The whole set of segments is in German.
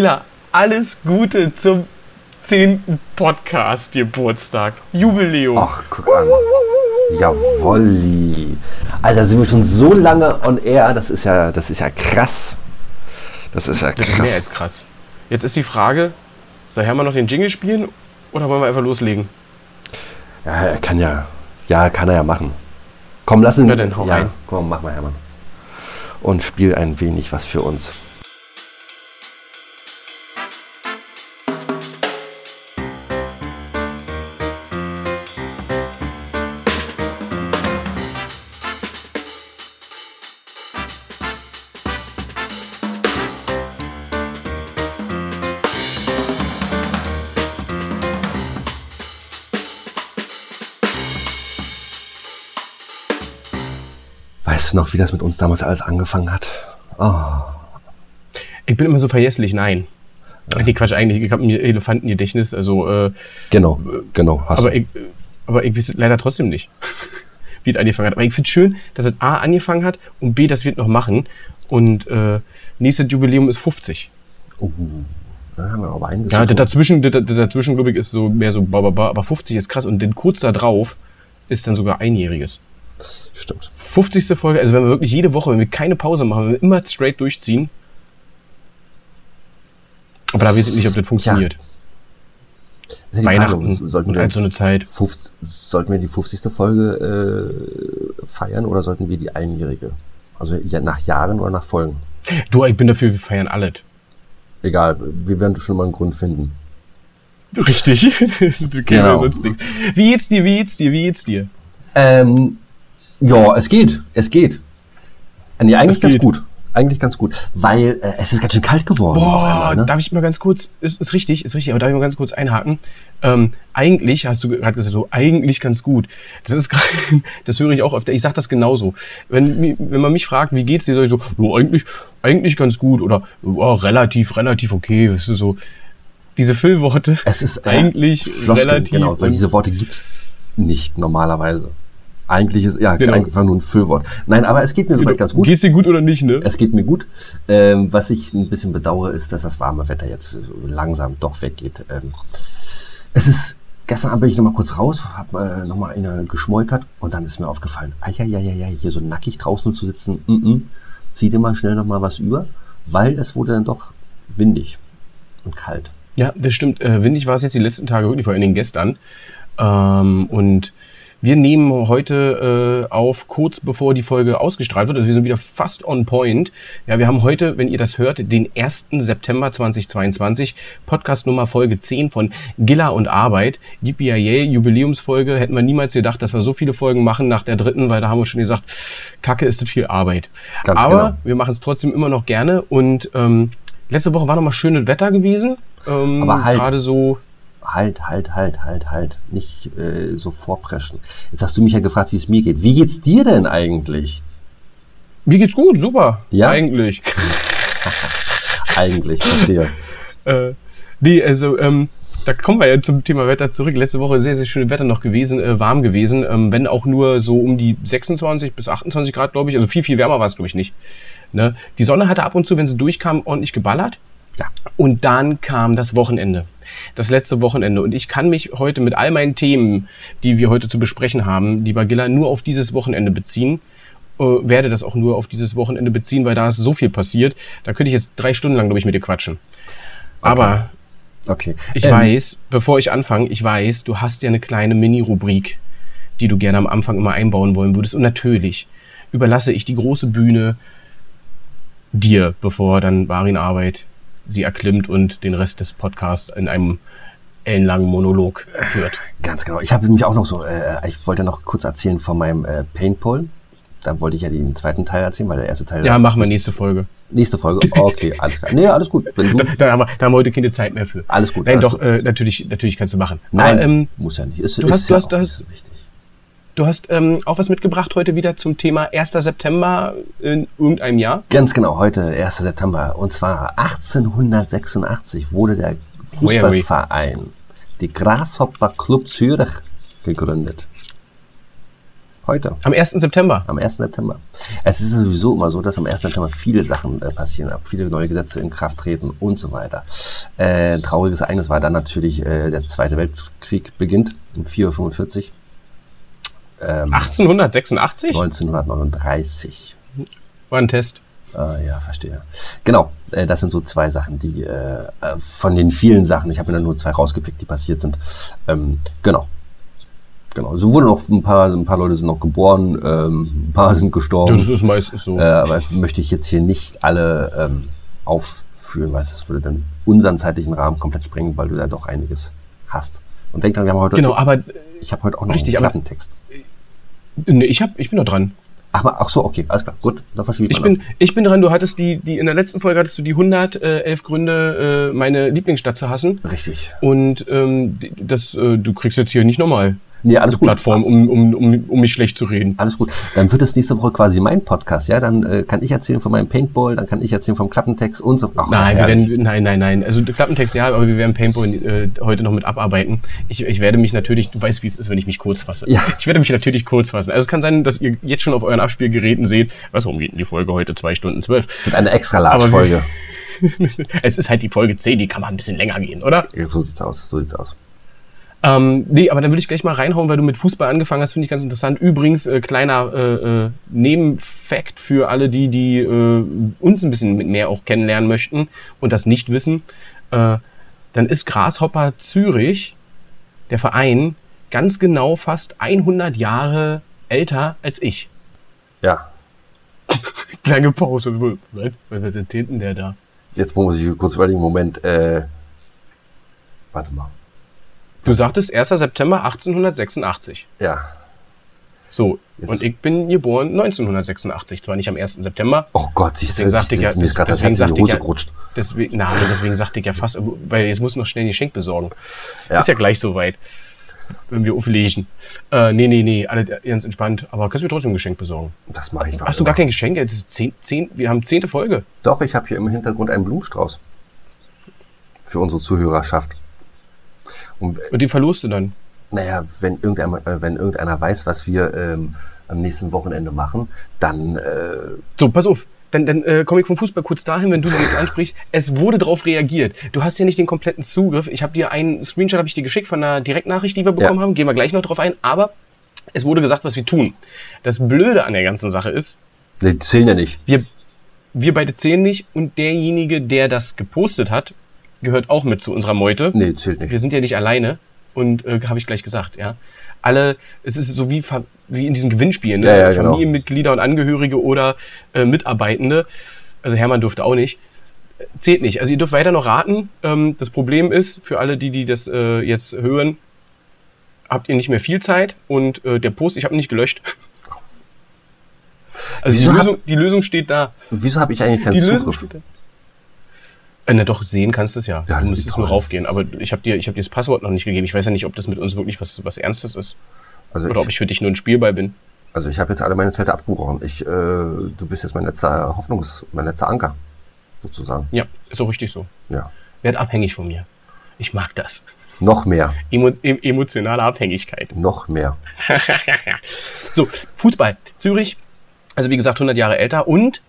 Gilla, alles Gute zum 10. Podcast-Geburtstag. Jubiläum. Ach, guck an. Jawolli. Alter, sind wir schon so lange on air, das ist ja, das ist ja krass. Das ist ja Das ist mehr krass. als krass. Jetzt ist die Frage, soll Hermann noch den Jingle spielen oder wollen wir einfach loslegen? Ja, er kann ja, ja, kann er ja machen. Komm, lass ihn. Na dann, hau ja, rein. komm, mach mal, Hermann. Und spiel ein wenig was für uns. Wie das mit uns damals alles angefangen hat? Oh, Ich bin immer so vergesslich, nein. Nee, Quatsch, eigentlich, ich habe ein Elefantengedächtnis, also, äh, genau, genau. Hast aber du. ich, aber ich weiß leider trotzdem nicht, wie es angefangen hat. Aber ich finde schön, dass es A angefangen hat und B, dass wir es noch machen. Und äh, nächstes Jubiläum ist 50. Uh, da haben wir aber einiges. Ja, dazwischen, dazwischen, glaube ich, ist so mehr so ba, ba, ba, aber 50 ist krass. Und dann kurz da drauf ist dann sogar einjähriges. Stimmt. 50. Folge, also wenn wir wirklich jede Woche, wenn wir keine Pause machen, wenn wir immer straight durchziehen. Aber da weiß ich nicht, ob das funktioniert. Ja Weihnachten Frage, sollten und wir halt so eine Zeit. 50, sollten wir die 50. Folge äh, feiern oder sollten wir die einjährige? Also ja, nach Jahren oder nach Folgen? Du, ich bin dafür, wir feiern alles. Egal, wir werden schon mal einen Grund finden. Richtig. das Genau. sonst nichts. Wie geht's dir, wie geht's dir, wie geht's dir? Ähm, ja, es geht, es geht. Äh, Nee, eigentlich Es ganz geht. gut. Eigentlich ganz gut, weil äh, es ist ganz schön kalt geworden auf Boah, einmal. Ne? darf ich mal ganz kurz, ist, ist richtig, ist richtig, aber darf ich mal ganz kurz einhaken? Ähm, eigentlich, hast du gerade gesagt, so, eigentlich ganz gut. Das ist gerade, das höre ich auch öfter. Ich sage das genauso. Wenn, wenn man mich fragt, wie geht's dir, sag ich so, ja, eigentlich, eigentlich ganz gut oder ja, relativ, relativ okay. Das ist so, diese Füllworte. Es ist äh, eigentlich Floskeln, relativ. Genau, weil diese Worte gibt's nicht normalerweise. Eigentlich ist ja Genau. einfach nur ein Füllwort. Nein, aber es geht mir soweit ganz gut. Geht's dir gut oder nicht, ne? Es geht mir gut. Ähm, was ich ein bisschen bedauere, ist, dass das warme Wetter jetzt langsam doch weggeht. Ähm, es ist, gestern Abend bin ich noch mal kurz raus, habe äh, noch mal eine geschmolkert und dann ist mir aufgefallen, ja, hier so nackig draußen zu sitzen, mm -mm, zieh dir mal schnell noch mal was über, weil es wurde dann doch windig und kalt. Ja, das stimmt. Äh, windig war es jetzt die letzten Tage wirklich, vor allen Dingen gestern. Ähm, und wir nehmen heute äh, auf, kurz bevor die Folge ausgestrahlt wird. Also wir sind wieder fast on point. Ja, wir haben heute, wenn ihr das hört, den 1. September 2022, Podcast Nummer Folge 10 von Gilla und Arbeit. Yay, Jubiläumsfolge. Hätten wir niemals gedacht, dass wir so viele Folgen machen nach der dritten, weil da haben wir schon gesagt, Kacke ist das viel Arbeit. Ganz Aber genau. wir machen es trotzdem immer noch gerne. Und ähm, letzte Woche war noch mal schönes Wetter gewesen. Ähm, Aber halt. Gerade so. Halt, halt, halt, halt, halt. Nicht äh, so vorpreschen. Jetzt hast du mich ja gefragt, wie es mir geht. Wie geht's dir denn eigentlich? Mir geht's gut, super. Ja? Eigentlich. Eigentlich, verstehe. äh, nee, also, ähm, da kommen wir ja zum Thema Wetter zurück. Letzte Woche sehr, sehr schönes Wetter noch gewesen, äh, warm gewesen. Ähm, wenn auch nur so um die 26 bis 28 Grad, glaube ich. Also viel, viel wärmer war es, glaube ich, nicht. Ne? Die Sonne hatte ab und zu, wenn sie durchkam, ordentlich geballert. Ja. Und dann kam das Wochenende. Das letzte Wochenende. Und ich kann mich heute mit all meinen Themen, die wir heute zu besprechen haben, lieber Gilla, nur auf dieses Wochenende beziehen. Äh, werde das auch nur auf dieses Wochenende beziehen, weil da ist so viel passiert. Da könnte ich jetzt drei Stunden lang, glaube ich, mit dir quatschen. Aber Okay. ich Ähm, weiß, bevor ich anfange, ich weiß, du hast ja eine kleine Mini-Rubrik, die du gerne am Anfang immer einbauen wollen würdest. Und natürlich überlasse ich die große Bühne dir, bevor dann Barin Arbeit sie erklimmt und den Rest des Podcasts in einem ellenlangen Monolog führt. Ganz genau. Ich habe nämlich auch noch so, äh, ich wollte noch kurz erzählen von meinem äh, Paintball. Da wollte ich ja den zweiten Teil erzählen, weil der erste Teil. Ja, machen wir nächste Folge. Nächste Folge. Okay, alles klar. Nee, alles gut. Wenn du, Da, da, haben wir, da haben wir heute keine Zeit mehr für. Alles gut, Nein, alles doch, äh, natürlich, natürlich kannst du machen. nein, Aber, ähm, muss ja nicht. Ist, du ist hast- du ja hast- auch du hast- so wichtig. Du hast ähm, auch was mitgebracht heute wieder zum Thema 1. September in irgendeinem Jahr. Ganz genau, heute 1. September. Und zwar 1886 wurde der Fußballverein, die Grasshopper Club Zürich, gegründet. Heute. Am 1. September. Am 1. September. Es ist sowieso immer so, dass am 1. September viele Sachen äh, passieren, viele neue Gesetze in Kraft treten und so weiter. Äh, ein trauriges Ereignis war dann natürlich, äh, der Zweite Weltkrieg beginnt um 4.45 Uhr. Ähm, 1886? 1939. War ein Test. Ah, ja, verstehe. Genau, äh, das sind so zwei Sachen, die äh, äh von den vielen Sachen, ich habe mir dann nur zwei rausgepickt, die passiert sind. Ähm, genau. Genau. So wurden noch ein paar, ein paar Leute sind noch geboren, ähm, ein paar sind gestorben. Das ist meistens so. Äh, aber möchte ich jetzt hier nicht alle ähm, aufführen, weil es würde dann unseren zeitlichen Rahmen komplett sprengen, weil du da doch einiges hast. Und denk dran, wir haben heute. Genau, aber. Ich habe heute auch noch richtig, einen Klappentext. Nee, ich, hab, ich bin noch dran. Ach, ach so, okay, alles klar, gut, dann verschiebe ich bin, ich bin dran, du hattest die, die, in der letzten Folge hattest du die 111 Gründe, äh, meine Lieblingsstadt zu hassen. Richtig. Und ähm, das, äh, du kriegst jetzt hier nicht nochmal Nee, alles gut. Plattform, um, um, um, um mich schlecht zu reden. Alles gut. Dann wird es nächste Woche quasi mein Podcast, ja? Dann äh, kann ich erzählen von meinem Paintball, dann kann ich erzählen vom Klappentext und so. Ach, nein, wir werden, nein, nein, nein. Also Klappentext ja, aber wir werden Paintball äh, heute noch mit abarbeiten. Ich, ich werde mich natürlich, du weißt, wie es ist, wenn ich mich kurz fasse. Ja. Ich werde mich natürlich kurz fassen. Also es kann sein, dass ihr jetzt schon auf euren Abspielgeräten seht, was, warum geht denn die Folge heute zwei Stunden zwölf? Es wird eine extra Large-Folge. es ist halt die Folge 10, die kann mal ein bisschen länger gehen, oder? So sieht's aus, so sieht's aus. Ähm, nee, aber dann will ich gleich mal reinhauen, weil du mit Fußball angefangen hast, finde ich ganz interessant. Übrigens, äh, kleiner äh, äh, Nebenfakt für alle, die, die äh, uns ein bisschen mehr auch kennenlernen möchten und das nicht wissen. Äh, dann ist Grashopper Zürich, der Verein, ganz genau fast 100 Jahre älter als ich. Ja. Lange Pause. Was? Was ist denn der da? Jetzt muss ich kurz überlegen, Moment, äh, warte mal. Du sagtest 1. September 1886. Ja. So, Jetzt. und ich bin geboren 1986, zwar nicht am 1. September. Oh Gott, siehst du, sagte ich ja, mir ist gerade das Herz in die Hose gerutscht. Deswegen, na, deswegen sagte ich ja fast, weil jetzt muss noch schnell ein Geschenk besorgen. Ja. Ist ja gleich soweit, wenn wir auflegen. Äh, nee, nee, nee, alle ganz entspannt, aber kannst du mir trotzdem ein Geschenk besorgen? Das mache ich doch. Hast du gar kein Geschenk? Das ist zehn, zehn, wir haben zehnte Folge. Doch, ich habe hier im Hintergrund einen Blumenstrauß. Für unsere Zuhörerschaft. Und, und den verlost du dann? Naja, wenn irgendeiner, äh, wenn irgendeiner weiß, was wir ähm, am nächsten Wochenende machen, dann. Äh so, pass auf. Dann, dann äh, komme ich vom Fußball kurz dahin, wenn du das ansprichst. Es wurde darauf reagiert. Du hast ja nicht den kompletten Zugriff. Ich habe dir einen Screenshot habe ich dir geschickt von einer Direktnachricht, die wir bekommen ja. haben. Gehen wir gleich noch drauf ein. Aber es wurde gesagt, was wir tun. Das Blöde an der ganzen Sache ist. Nee, die zählen ja nicht. Wir, wir beide zählen nicht und derjenige, der das gepostet hat, gehört auch mit zu unserer Meute. Nee, zählt nicht. Wir sind ja nicht alleine. Und äh, habe ich gleich gesagt, ja. Alle, es ist so wie, wie in diesen Gewinnspielen, ne? ja, ja, genau. Familienmitglieder und Angehörige oder äh, Mitarbeitende. Also Hermann durfte auch nicht. Zählt nicht. Also ihr dürft weiter noch raten. Ähm, das Problem ist, für alle, die, die das äh, jetzt hören, habt ihr nicht mehr viel Zeit und äh, der Post, ich habe ihn nicht gelöscht. Also die Lösung, die Lösung, steht da. Wieso habe ich eigentlich keinen Zugriff? Äh, na doch, sehen kannst du es ja. ja du müsstest nur raufgehen. Aber ich habe dir, hab dir das Passwort noch nicht gegeben. Ich weiß ja nicht, ob das mit uns wirklich was, was Ernstes ist. Also Oder ich, ob ich für dich nur ein Spielball bin. Also ich habe jetzt alle meine Zelte abgebrochen. Ich, äh, du bist jetzt mein letzter Hoffnungs-, mein letzter Anker, sozusagen. Ja, ist auch richtig so. Ja. Werd abhängig von mir. Ich mag das. Noch mehr. Emo emotionale Abhängigkeit. Noch mehr. so, Fußball. Zürich. Also wie gesagt, 100 Jahre älter und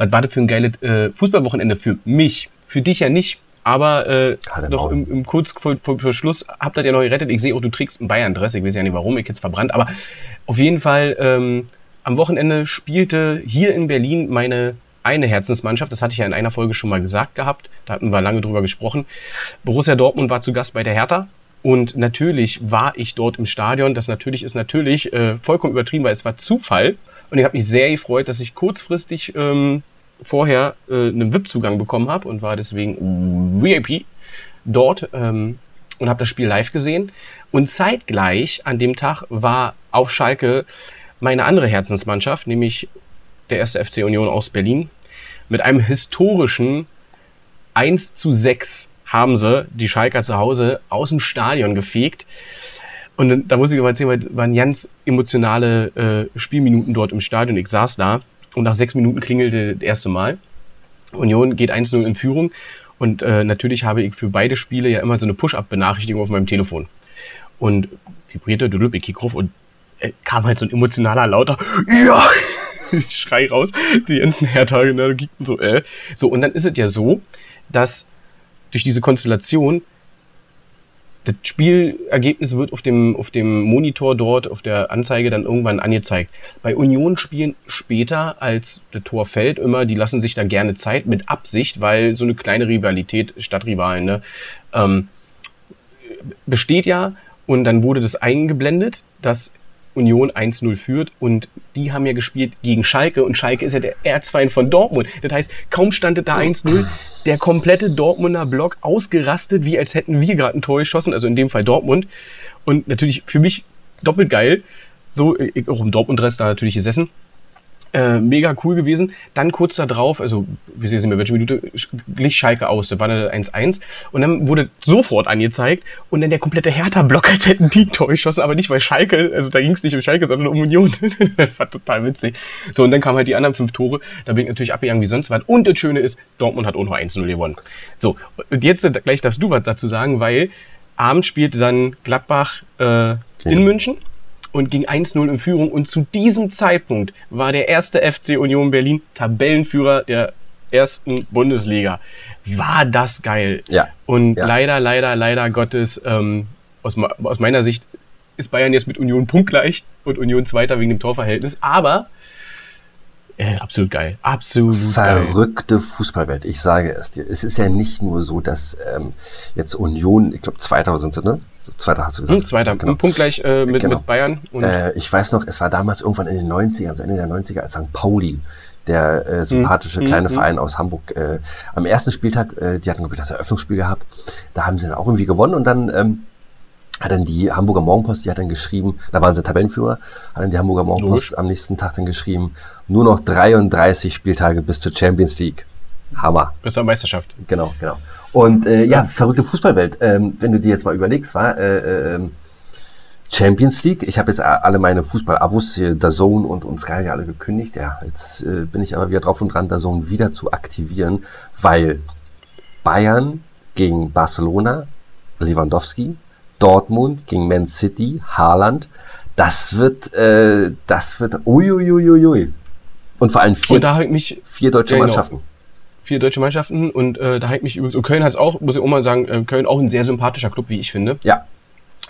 was war das für ein geiles äh, Fußballwochenende für mich? Für dich ja nicht. Aber äh, doch im, im kurz vor, vor, vor, Schluss habt ihr ja noch gerettet. Ich sehe auch, du trägst einen Bayern-Dress. Ich weiß ja nicht warum, ich jetzt verbrannt. Aber auf jeden Fall, ähm, am Wochenende spielte hier in Berlin meine eine Herzensmannschaft. Das hatte ich ja in einer Folge schon mal gesagt gehabt. Da hatten wir lange drüber gesprochen. Borussia Dortmund war zu Gast bei der Hertha. Und natürlich war ich dort im Stadion. Das natürlich ist natürlich äh, vollkommen übertrieben, weil es war Zufall. Und ich habe mich sehr gefreut, dass ich kurzfristig ähm, vorher äh, einen VIP-Zugang bekommen habe und war deswegen VIP dort ähm, und habe das Spiel live gesehen. Und zeitgleich an dem Tag war auf Schalke meine andere Herzensmannschaft, nämlich der erste FC Union aus Berlin. Mit einem historischen 1 zu 6 haben sie die Schalker zu Hause aus dem Stadion gefegt. Und da muss ich mal erzählen, weil waren ganz emotionale äh, Spielminuten dort im Stadion. Ich saß da und nach sechs Minuten klingelte das erste Mal. Union geht 1-0 in Führung. Und äh, natürlich habe ich für beide Spiele ja immer so eine Push-Up-Benachrichtigung auf meinem Telefon. Und vibrierte, ich kick ruf und äh, kam halt so ein emotionaler lauter, ja, ich schrei raus, die ganzen Hertha, ne, so, äh. So, und dann ist es ja so, dass durch diese Konstellation das Spielergebnis wird auf dem, auf dem Monitor dort, auf der Anzeige dann irgendwann angezeigt. Bei Union spielen später, als das Tor fällt, immer, die lassen sich da gerne Zeit mit Absicht, weil so eine kleine Rivalität, Stadtrivalen, ne, ähm, besteht ja. Und dann wurde das eingeblendet, dass Union 1-0 führt und die haben ja gespielt gegen Schalke und Schalke ist ja der Erzfeind von Dortmund. Das heißt, kaum standet da 1-0, der komplette Dortmunder Block ausgerastet, wie als hätten wir gerade ein Tor geschossen, also in dem Fall Dortmund. Und natürlich für mich doppelt geil, so auch im Dortmund-Rest da natürlich gesessen äh, mega cool gewesen. Dann kurz da drauf, also wir sehen nicht mehr welche Minute, glich Schalke aus. Da war eine 1-1. Und dann wurde sofort angezeigt und dann der komplette Hertha-Block, als hätten die ein Tor geschossen, aber nicht weil Schalke, also da ging es nicht um Schalke, sondern um Union. das war total witzig. So, und dann kamen halt die anderen fünf Tore. Da bin ich natürlich abgegangen wie sonst was. Und das Schöne ist, Dortmund hat auch noch 1-0 gewonnen. So, und jetzt gleich darfst du was dazu sagen, weil abends spielte dann Gladbach äh, in München und ging 1-0 in Führung. Und zu diesem Zeitpunkt war der erste FC Union Berlin Tabellenführer der ersten Bundesliga. War das geil. Ja. Und ja. leider, leider, leider Gottes, ähm, aus, aus meiner Sicht ist Bayern jetzt mit Union punktgleich und Union Zweiter wegen dem Torverhältnis. Aber ja, absolut geil. Absolut Verrückte geil. Fußballwelt. Ich sage es dir. Es ist ja nicht nur so, dass ähm, jetzt Union, ich glaube, Zweiter sind sie, ne? Zweiter hast du gesagt. Hm, Zweiter. Genau. Punkt gleich äh, mit, genau. mit Bayern. Äh, ich weiß noch, es war damals irgendwann in den 90ern, also Ende der 90er, als St. Pauli der äh, sympathische hm, kleine hm, Verein aus Hamburg. Äh, am ersten Spieltag, äh, die hatten, glaube ich, das Eröffnungsspiel gehabt, da haben sie dann auch irgendwie gewonnen und dann ähm, hat dann die Hamburger Morgenpost, die hat dann geschrieben, da waren sie Tabellenführer, hat dann die Hamburger Morgenpost Logisch. am nächsten Tag dann geschrieben, nur noch 33 Spieltage bis zur Champions League. Hammer. Bis zur Meisterschaft. Genau, genau. Und äh, ja, ja, verrückte Fußballwelt. Ähm, wenn du dir jetzt mal überlegst, war äh, äh, Champions League. Ich habe jetzt alle meine Fußball-Abos, der Zone und, und Sky alle gekündigt. Ja, jetzt äh, bin ich aber wieder drauf und dran, der Zone wieder zu aktivieren, weil Bayern gegen Barcelona, Lewandowski, Dortmund gegen Man City, Haaland. Das wird, äh, das wird, uiuiuiui. Und vor allem vier, vier deutsche ja, genau. Mannschaften. Vier deutsche Mannschaften und äh, da halt mich übrigens, und Köln hat es auch, muss ich auch mal sagen, äh, Köln auch ein sehr sympathischer Club, wie ich finde. Ja.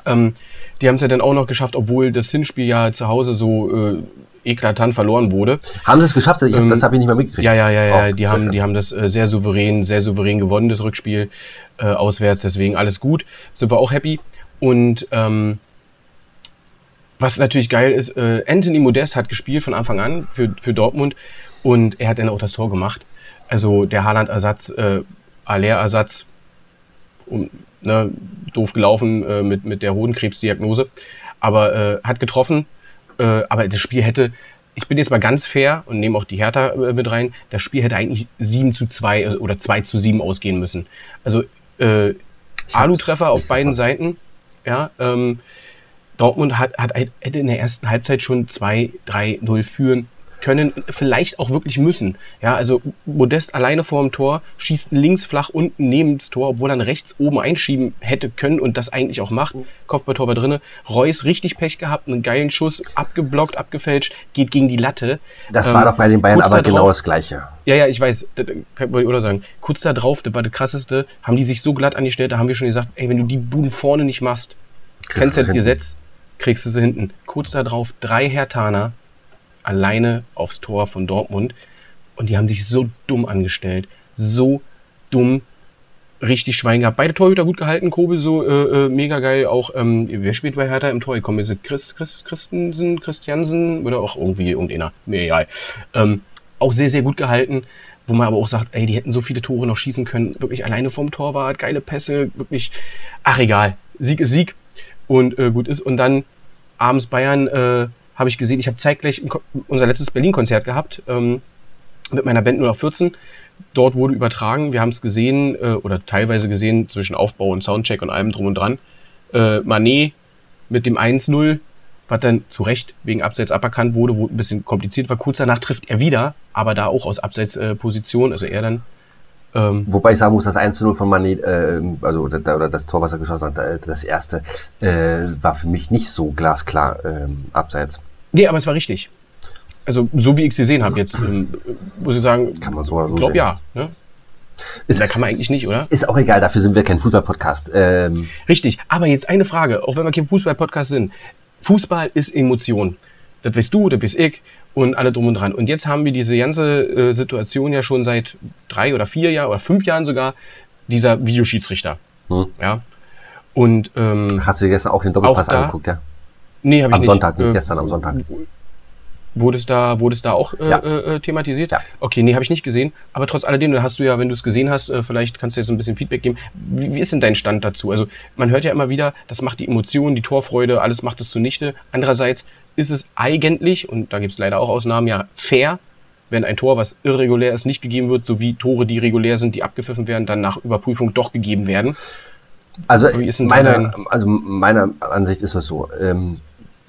Ähm, die haben es ja dann auch noch geschafft, obwohl das Hinspiel ja zu Hause so äh, eklatant verloren wurde. Haben sie es geschafft? Ich, ähm, das habe ich nicht mehr mitgekriegt. Ja, ja, ja, ja. Oh, die, haben, die haben das äh, sehr souverän, sehr souverän gewonnen, das Rückspiel äh, auswärts. Deswegen alles gut. Sind wir auch happy. Und ähm, was natürlich geil ist, äh, Anthony Modest hat gespielt von Anfang an für, für Dortmund und er hat dann auch das Tor gemacht. Also der Haaland-Ersatz, äh, Aller-Ersatz, um, ne, doof gelaufen äh, mit, mit der Hodenkrebsdiagnose, aber äh, hat getroffen. Äh, aber das Spiel hätte, ich bin jetzt mal ganz fair und nehme auch die Hertha äh, mit rein, das Spiel hätte eigentlich 7 zu 2 äh, oder 2 zu 7 ausgehen müssen. Also äh, Alu-Treffer auf beiden Seiten ja, ähm, Dortmund hat, hat, hätte in der ersten Halbzeit schon 2-3-0 führen können, vielleicht auch wirklich müssen. Ja, also Modest alleine vor dem Tor schießt links flach unten neben das Tor, obwohl er rechts oben einschieben hätte können und das eigentlich auch macht. Kopfballtor war drinne. Reus richtig Pech gehabt, einen geilen Schuss, abgeblockt, abgefälscht, geht gegen die Latte. Das ähm, war doch bei den Bayern aber genau das Gleiche. Ja, ja, ich weiß, das kann ich oder sagen. Kurz da drauf, das war das krasseste, haben die sich so glatt angestellt, da haben wir schon gesagt, ey, wenn du die Buden vorne nicht machst, kennst du das Gesetz, kriegst du sie hinten. Kurz da drauf, drei Hertaner alleine aufs Tor von Dortmund und die haben sich so dumm angestellt. So dumm, richtig Schwein gehabt. Beide Torhüter gut gehalten, Kobel so äh, äh, mega geil. Auch, ähm, wer spielt bei Hertha im Tor? Ich komme jetzt Chris, Chris, Christensen, Christiansen oder auch irgendwie irgendeiner. Mir egal. Ähm, auch sehr, sehr gut gehalten, wo man aber auch sagt, ey, die hätten so viele Tore noch schießen können. Wirklich alleine vom Torwart, geile Pässe, wirklich, ach egal. Sieg ist Sieg und äh, gut ist. Und dann abends Bayern äh, habe ich gesehen, ich habe zeitgleich unser letztes Berlin-Konzert gehabt ähm, mit meiner Band 014. Dort wurde übertragen, wir haben es gesehen äh, oder teilweise gesehen zwischen Aufbau und Soundcheck und allem drum und dran. Äh, Manet mit dem 1-0 was dann zu Recht wegen Abseits aberkannt wurde, wo ein bisschen kompliziert war. Kurz danach trifft er wieder, aber da auch aus Abseitsposition, also er dann Ähm, Wobei ich sagen muss, das 1 zu 0 von Mané, äh, also das, oder das Tor, was er geschossen hat, äh, das erste, äh, war für mich nicht so glasklar äh, abseits. Nee, aber es war richtig. Also so wie ich es gesehen habe jetzt, ähm, muss ich sagen, kann man so oder so Ich glaube ja. Ne? Ist, da kann man eigentlich nicht, oder? Ist auch egal, dafür sind wir kein Fußball-Podcast. Ähm, Richtig, aber jetzt eine Frage, auch wenn wir kein Fußball-Podcast sind. Fußball ist Emotion. Das weißt du, das weiß ich und alle drum und dran. Und jetzt haben wir diese ganze äh, Situation ja schon seit drei oder vier Jahren oder fünf Jahren sogar, dieser Videoschiedsrichter. Hm. Ja. Und, ähm, Hast du dir gestern auch den Doppelpass auch da, angeguckt, ja? Nee, habe ich nicht. Am Sonntag, nicht äh, gestern, am Sonntag. Wurde es da, wurde es da auch äh, ja. äh, thematisiert? Ja. Okay, nee, habe ich nicht gesehen. Aber trotz alledem, hast du ja, wenn du es gesehen hast, äh, vielleicht kannst du jetzt ein bisschen Feedback geben. Wie, wie, ist denn dein Stand dazu? Also man hört ja immer wieder, das macht die Emotionen, die Torfreude, alles macht es zunichte. Andererseits ist es eigentlich, und da gibt es leider auch Ausnahmen, ja fair, wenn ein Tor, was irregulär ist, nicht gegeben wird, sowie Tore, die regulär sind, die abgepfiffen werden, dann nach Überprüfung doch gegeben werden. Also, meine, also meiner Ansicht ist es so, ähm,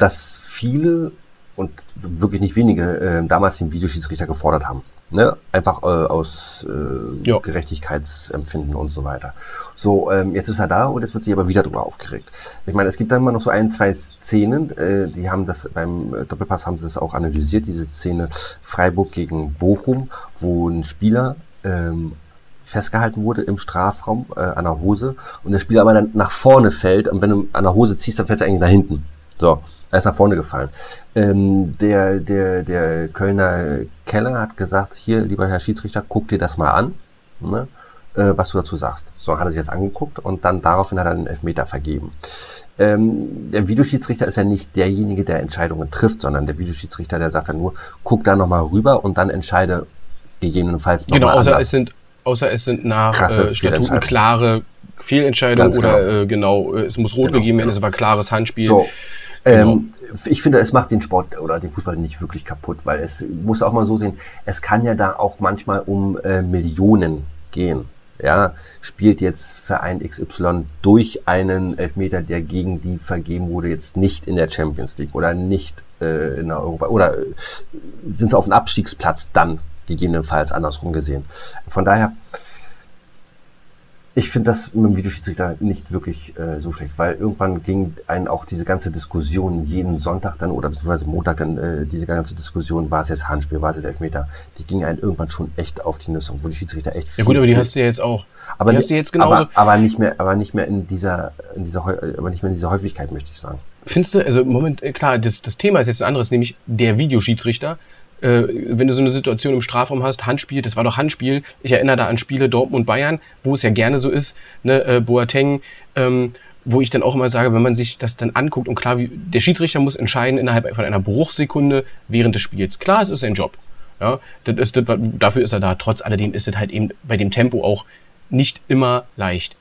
dass viele und wirklich nicht wenige äh, damals den Videoschiedsrichter gefordert haben. Ne? Einfach äh, aus äh, Gerechtigkeitsempfinden und so weiter. So, ähm, jetzt ist er da und jetzt wird sich aber wieder drüber aufgeregt. Ich meine, es gibt dann mal noch so ein, zwei Szenen, äh, die haben das beim äh, Doppelpass haben sie das auch analysiert, diese Szene Freiburg gegen Bochum, wo ein Spieler ähm, festgehalten wurde im Strafraum äh, an der Hose und der Spieler aber dann nach vorne fällt und wenn du an der Hose ziehst, dann fällt er eigentlich nach hinten. So, er ist nach vorne gefallen. Ähm, der, der, der Kölner Keller hat gesagt, hier, lieber Herr Schiedsrichter, guck dir das mal an, ne, äh, was du dazu sagst. So hat er sich das angeguckt und dann daraufhin hat er einen Elfmeter vergeben. Ähm, der Videoschiedsrichter ist ja nicht derjenige, der Entscheidungen trifft, sondern der Videoschiedsrichter, der sagt dann nur, guck da nochmal rüber und dann entscheide gegebenenfalls nochmal Genau, außer es sind, außer es sind nach äh, Statuten klare Fehlentscheidungen oder genau, äh, genau es muss rot genau, gegeben werden, genau. es war klares Handspiel. So, Genau. Ähm, ich finde, es macht den Sport oder den Fußball nicht wirklich kaputt, weil es muss auch mal so sehen, es kann ja da auch manchmal um äh, Millionen gehen. Ja, spielt jetzt Verein XY durch einen Elfmeter, der gegen die vergeben wurde, jetzt nicht in der Champions League oder nicht äh, in der Europa oder äh, sind sie auf dem Abstiegsplatz dann gegebenenfalls andersrum gesehen. Von daher, ich finde das mit dem Videoschiedsrichter nicht wirklich äh, so schlecht, weil irgendwann ging einen auch diese ganze Diskussion jeden Sonntag dann oder beziehungsweise Montag dann äh, diese ganze Diskussion, war es jetzt Handspiel, war es jetzt Elfmeter, die ging einen irgendwann schon echt auf die Nüsse, wo die Schiedsrichter echt viel, Ja gut, aber die hast du ja jetzt auch. Aber, die hast du jetzt genauso. Aber, aber, nicht mehr, aber nicht mehr in dieser, in dieser, aber nicht mehr in dieser Häufigkeit, möchte ich sagen. Findest du, also Moment, äh, klar, das, das Thema ist jetzt ein anderes, nämlich der Videoschiedsrichter äh, wenn du so eine Situation im Strafraum hast, Handspiel, das war doch Handspiel. Ich erinnere da an Spiele Dortmund Bayern, wo es ja gerne so ist, ne, äh, Boateng, ähm, wo ich dann auch immer sage, wenn man sich das dann anguckt und klar, wie, der Schiedsrichter muss entscheiden innerhalb von einer Bruchsekunde während des Spiels. Klar, es ist sein Job. Ja, das ist, das, dafür ist er da. Trotz alledem ist es halt eben bei dem Tempo auch nicht immer leicht.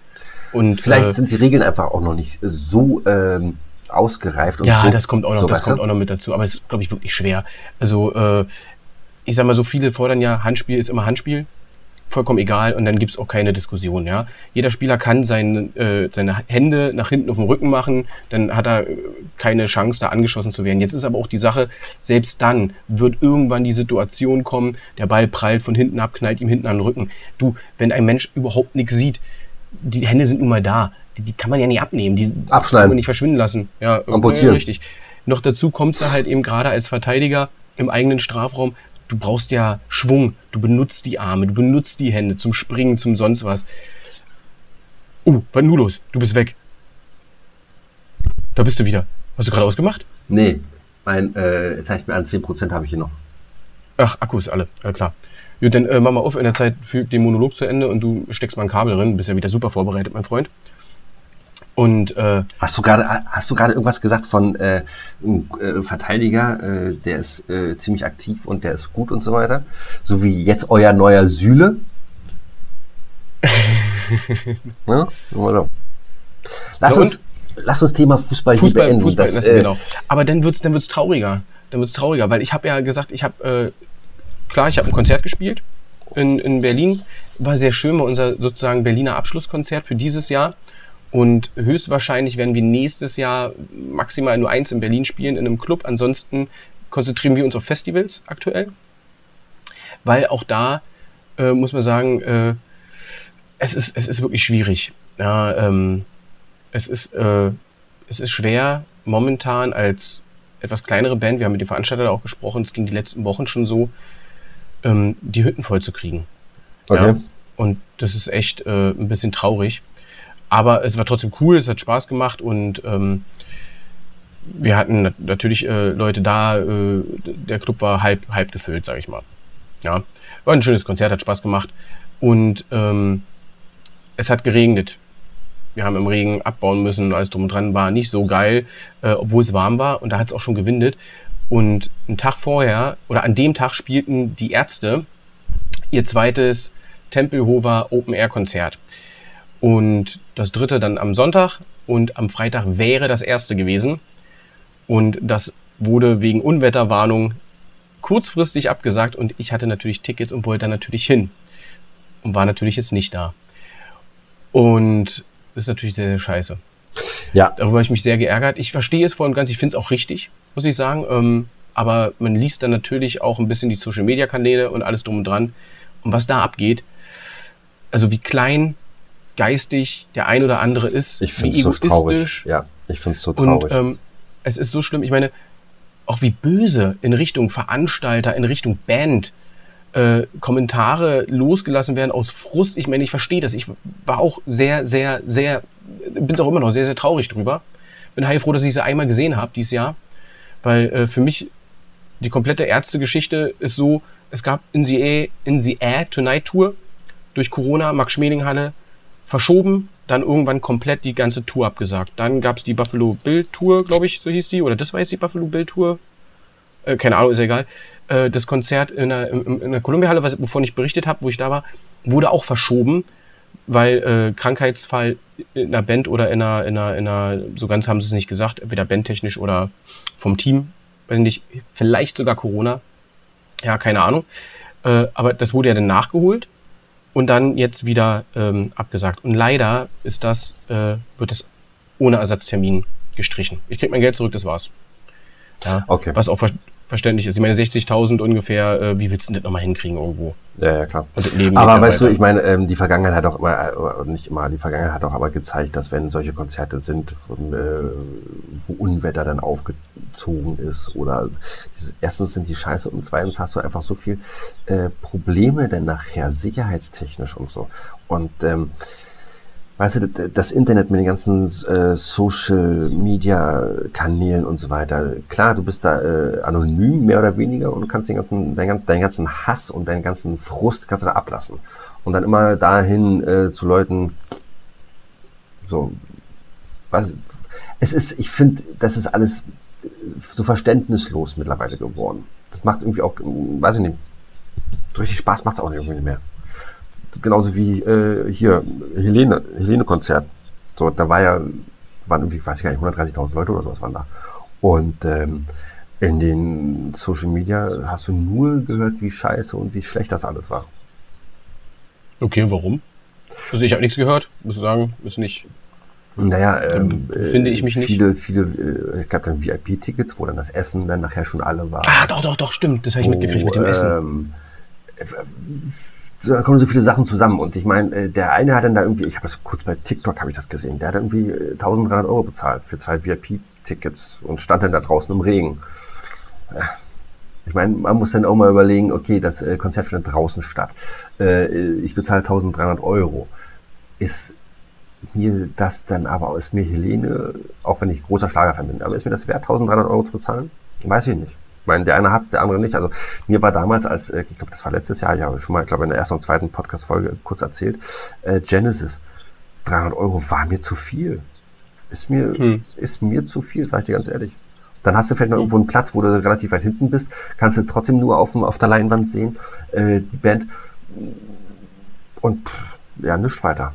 Und, Vielleicht äh, sind die Regeln einfach auch noch nicht so ähm, ausgereift. Und ja, so, das kommt auch noch, so, das kommt auch noch mit dazu. Aber es ist, glaube ich, wirklich schwer. Also, äh, ich sag mal, so viele fordern ja, Handspiel ist immer Handspiel. Vollkommen egal und dann gibt es auch keine Diskussion. Ja? Jeder Spieler kann seine, äh, seine Hände nach hinten auf dem Rücken machen, dann hat er äh, keine Chance, da angeschossen zu werden. Jetzt ist aber auch die Sache, selbst dann wird irgendwann die Situation kommen, der Ball prallt von hinten ab, knallt ihm hinten an den Rücken. Du, wenn ein Mensch überhaupt nichts sieht, die Hände sind nun mal da die, die kann man ja nicht abnehmen, die Abschneiden. kann man nicht verschwinden lassen. Ja, Amputieren. richtig. Noch dazu kommt es halt eben gerade als Verteidiger im eigenen Strafraum, du brauchst ja Schwung, du benutzt die Arme, du benutzt die Hände zum Springen, zum sonst was. Uh, was nun los? Du bist weg. Da bist du wieder. Hast du gerade ausgemacht? Nee, mein, äh, zeigt mir an, 10% habe ich hier noch. Ach, Akku ist alle, ja, klar. Gut, dann äh, mach mal auf, in der Zeit fügt den Monolog zu Ende und du steckst mal ein Kabel drin. Bist ja wieder super vorbereitet, mein Freund. Und äh, hast du gerade hast du gerade irgendwas gesagt von äh, einem äh, Verteidiger, äh, der ist äh, ziemlich aktiv und der ist gut und so weiter, so wie jetzt euer neuer Süle? ja? Lass ja, uns lass uns Thema Fußball, Fußball beenden. Fußball, das, äh, genau. Aber dann wird's dann wird's trauriger. Dann wird's trauriger, weil ich habe ja gesagt, ich habe äh, klar, ich habe ein Konzert gespielt in, in Berlin, war sehr schön, war unser sozusagen Berliner Abschlusskonzert für dieses Jahr. Und höchstwahrscheinlich werden wir nächstes Jahr maximal nur eins in Berlin spielen, in einem Club. Ansonsten konzentrieren wir uns auf Festivals aktuell. Weil auch da, äh, muss man sagen, äh, es ist, es ist wirklich schwierig. Ja, ähm, es ist, äh, es ist schwer momentan als etwas kleinere Band, wir haben mit dem Veranstalter auch gesprochen, es ging die letzten Wochen schon so, ähm, die Hütten voll zu kriegen. Okay. Ja? Und das ist echt äh, ein bisschen traurig. Aber es war trotzdem cool, es hat Spaß gemacht und ähm, wir hatten natürlich äh, Leute da, äh, der Club war halb, halb gefüllt, sag ich mal. Ja, war ein schönes Konzert, hat Spaß gemacht und ähm, es hat geregnet. Wir haben im Regen abbauen müssen, alles drum und dran war nicht so geil, äh, obwohl es warm war und da hat es auch schon gewindet. Und einen Tag vorher oder an dem Tag spielten die Ärzte ihr zweites Tempelhofer Open Air Konzert. Und das dritte dann am Sonntag und am Freitag wäre das erste gewesen. Und das wurde wegen Unwetterwarnung kurzfristig abgesagt und ich hatte natürlich Tickets und wollte da natürlich hin. Und war natürlich jetzt nicht da. Und das ist natürlich sehr, sehr scheiße. Ja. Darüber habe ich mich sehr geärgert. Ich verstehe es voll und ganz, ich finde es auch richtig, muss ich sagen. Ähm, aber man liest dann natürlich auch ein bisschen die Social Media Kanäle und alles drum und dran. Und was da abgeht, also wie klein geistig der ein oder andere ist, ich wie egoistisch. So traurig. Ja, ich finde es so traurig. Und ähm, es ist so schlimm. Ich meine, auch wie böse in Richtung Veranstalter, in Richtung Band äh, Kommentare losgelassen werden aus Frust. Ich meine, ich verstehe das. Ich war auch sehr, sehr, sehr, bin auch immer noch sehr, sehr traurig drüber. Bin heilfroh, dass ich sie einmal gesehen habe dieses Jahr, weil äh, für mich die komplette Ärztegeschichte ist so, es gab in the, in the Air Tonight Tour durch Corona, Max Schmeling Halle, verschoben, dann irgendwann komplett die ganze Tour abgesagt. Dann gab es die Buffalo Bill Tour, glaube ich, so hieß die, oder das war jetzt die Buffalo Bill Tour. Äh, keine Ahnung, ist ja egal. Äh, das Konzert in der, in, der Columbia-Halle, wovon ich berichtet habe, wo ich da war, wurde auch verschoben, weil äh, Krankheitsfall in einer Band oder in einer, in einer, in einer, so ganz haben sie es nicht gesagt, entweder bandtechnisch oder vom Team, weiß nicht, vielleicht sogar Corona. Ja, keine Ahnung. Äh, aber das wurde ja dann nachgeholt und dann jetzt wieder ähm, abgesagt. Und leider ist das, äh, wird das ohne Ersatztermin gestrichen. Ich krieg mein Geld zurück, das war's. Ja, okay. Was auch verständlich ist. Ich meine, 60.000 ungefähr, äh, wie willst du denn das nochmal hinkriegen irgendwo? Ja, ja, klar. aber weißt du, ich meine, ähm, die Vergangenheit hat auch immer, äh, nicht immer, die Vergangenheit hat auch aber gezeigt, dass wenn solche Konzerte sind, von, äh, wo Unwetter dann aufgezogen ist oder diese, erstens sind die scheiße und zweitens hast du einfach so viel äh, Probleme dann nachher, sicherheitstechnisch und so. Und ähm, weißt du, das Internet mit den ganzen äh, Social Media Kanälen und so weiter. Klar, du bist da äh, anonym, mehr oder weniger, und kannst den ganzen, deinen, deinen ganzen Hass und deinen ganzen Frust kannst du da ablassen. Und dann immer dahin äh, zu Leuten, so, was, es ist, ich finde, das ist alles so verständnislos mittlerweile geworden. Das macht irgendwie auch, weiß ich nicht, so richtig Spaß macht es auch irgendwie mehr genauso wie äh, hier Helene, Helene-Konzert. So, da war ja, waren irgendwie, weiß ich gar nicht, 130.000 Leute oder sowas waren da. Und ähm, in den Social Media hast du nur gehört, wie scheiße und wie schlecht das alles war. Okay, warum? Also ich habe nichts gehört, muss ich sagen, ist nicht. Naja, ähm, finde ich mich nicht. Viele, viele, äh, es gab dann VIP-Tickets, wo dann das Essen dann nachher schon alle war. Ah, doch, doch, doch, stimmt. Das habe ich mitgekriegt mit dem Essen. So, da kommen so viele Sachen zusammen. Und ich meine, äh, der eine hat dann da irgendwie, ich habe das kurz bei TikTok habe ich das gesehen, der hat irgendwie 1300 äh, Euro bezahlt für zwei VIP-Tickets und stand dann da draußen im Regen. Ich meine, man muss dann auch mal überlegen, okay, das äh, Konzert findet draußen statt. Ich bezahle 1300 Euro. Ist mir das dann aber, ist mir Helene, auch wenn ich großer Schlagerfan bin, aber ist mir das wert, 1300 Euro zu bezahlen? Weiß ich nicht. Ich meine, der eine hat es, der andere nicht. Also mir war damals, als äh, ich glaube, das war letztes Jahr, ja schon mal, ich glaube, in der ersten und zweiten Podcast-Folge kurz erzählt, äh, Genesis, 300 Euro war mir zu viel. Ist mir, hm. ist mir zu viel, sag ich dir ganz ehrlich. Dann hast du vielleicht noch hm. irgendwo einen Platz, wo du relativ weit hinten bist, kannst du trotzdem nur auf, auf der Leinwand sehen, äh, die Band. Und pff, ja, nichts weiter.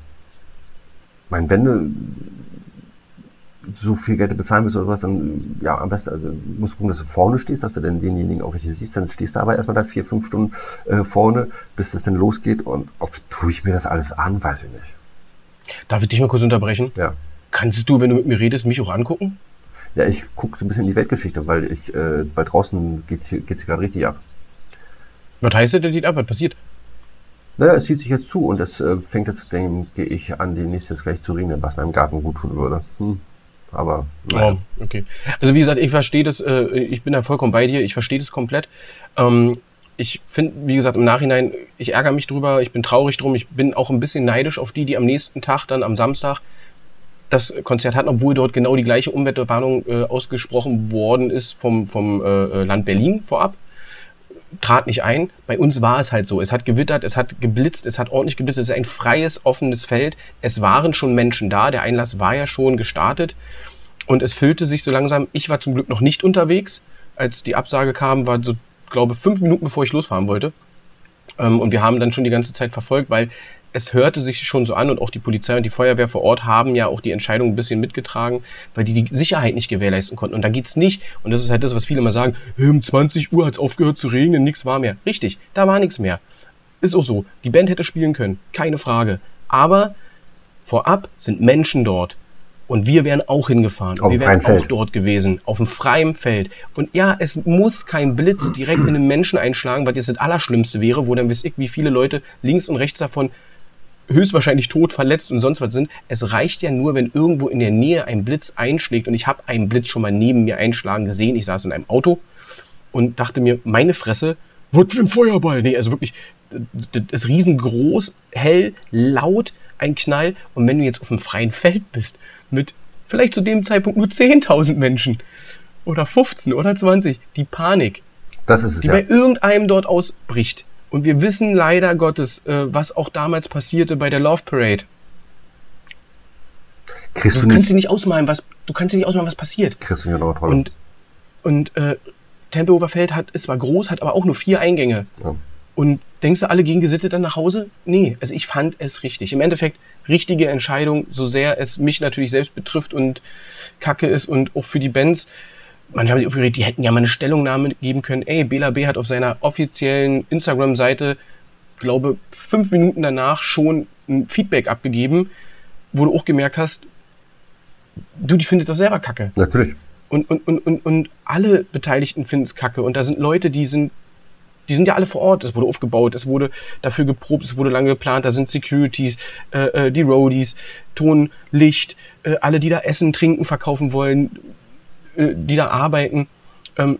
Mein, wenn du so viel Geld bezahlen willst oder was, dann ja, am besten also, musst du gucken, dass du vorne stehst, dass du dann denjenigen auch richtig siehst. Dann stehst du aber erstmal da vier, fünf Stunden äh, vorne, bis es dann losgeht. Und oft tue ich mir das alles an, weiß ich nicht. Darf ich dich mal kurz unterbrechen? Ja. Kannst du, wenn du mit mir redest, mich auch angucken? Ja, ich gucke so ein bisschen in die Weltgeschichte, weil ich, äh, weil draußen geht es gerade richtig ab. Was heißt das geht ab? Was passiert? Naja, es zieht sich jetzt zu und es äh, fängt jetzt, denke ich, an, demnächst jetzt gleich zu regnen, was meinem Garten gut tun würde. Hm. Aber. Naja. Oh, okay. Also wie gesagt, ich verstehe das, äh, ich bin da vollkommen bei dir, ich verstehe das komplett. Ähm, ich finde, wie gesagt, im Nachhinein, ich ärgere mich drüber, ich bin traurig drum, ich bin auch ein bisschen neidisch auf die, die am nächsten Tag, dann am Samstag, das Konzert hatten, obwohl dort genau die gleiche Umweltwarnung äh, ausgesprochen worden ist vom, vom äh, äh Land Berlin vorab trat nicht ein. Bei uns war es halt so. Es hat gewittert, es hat geblitzt, es hat ordentlich geblitzt. Es ist ein freies, offenes Feld. Es waren schon Menschen da. Der Einlass war ja schon gestartet. Und es füllte sich so langsam. Ich war zum Glück noch nicht unterwegs. Als die Absage kam, war so, glaube fünf Minuten bevor ich losfahren wollte. Ähm, und wir haben dann schon die ganze Zeit verfolgt, weil es hörte sich schon so an und auch die Polizei und die Feuerwehr vor Ort haben ja auch die Entscheidung ein bisschen mitgetragen, weil die die Sicherheit nicht gewährleisten konnten. Und da geht's nicht, und das ist halt das, was viele immer sagen, um 20 Uhr hat's aufgehört zu regnen, nichts war mehr. Richtig, da war nichts mehr. Ist auch so. Die Band hätte spielen können, keine Frage. Aber vorab sind Menschen dort. Und wir wären auch hingefahren. Auf wir wären auch Feld. dort gewesen, auf dem freien Feld. Und ja, es muss kein Blitz direkt in den Menschen einschlagen, weil das das Allerschlimmste wäre, wo dann wisst ich, wie viele Leute links und rechts davon höchstwahrscheinlich tot, verletzt und sonst was sind. Es reicht ja nur, wenn irgendwo in der Nähe ein Blitz einschlägt. Und ich habe einen Blitz schon mal neben mir einschlagen gesehen. Ich saß in einem Auto und dachte mir, meine Fresse, wird für ein Feuerball. Nee, also wirklich, das ist riesengroß, hell, laut, ein Knall. Und wenn du jetzt auf einem freien Feld bist, mit vielleicht zu dem Zeitpunkt nur 10.000 Menschen oder 15 oder 20, die Panik, das ist es, die ja. bei irgendeinem dort ausbricht, und wir wissen leider Gottes, äh, was auch damals passierte bei der Love Parade. Kriegst du, du kannst nicht, dir nicht ausmalen, was du kannst dir nicht ausmalen, was passiert. kriegst du nicht noch Und und äh, Tempelhofer Feld hat ist zwar groß, hat aber auch nur vier Eingänge. Ja. Und denkst du, alle gehen gesittet dann nach Hause? Nee, also ich fand es richtig. Im Endeffekt richtige Entscheidung, so sehr es mich natürlich selbst betrifft und kacke ist und auch für die Bands manche haben sich aufgeregt, die hätten ja mal eine Stellungnahme geben können. Ey, Bela B hat auf seiner offiziellen Instagram-Seite, glaube fünf Minuten danach schon ein Feedback abgegeben, wo du auch gemerkt hast, du, die findet das selber kacke. Natürlich. Und, und, und, und, und alle Beteiligten finden es kacke. Und da sind Leute, die sind, die sind ja alle vor Ort. Es wurde aufgebaut, es wurde dafür geprobt, es wurde lange geplant. Da sind Securities, äh, äh die Roadies, Ton, Licht, äh, alle, die da Essen, Trinken verkaufen wollen, die da arbeiten, ähm,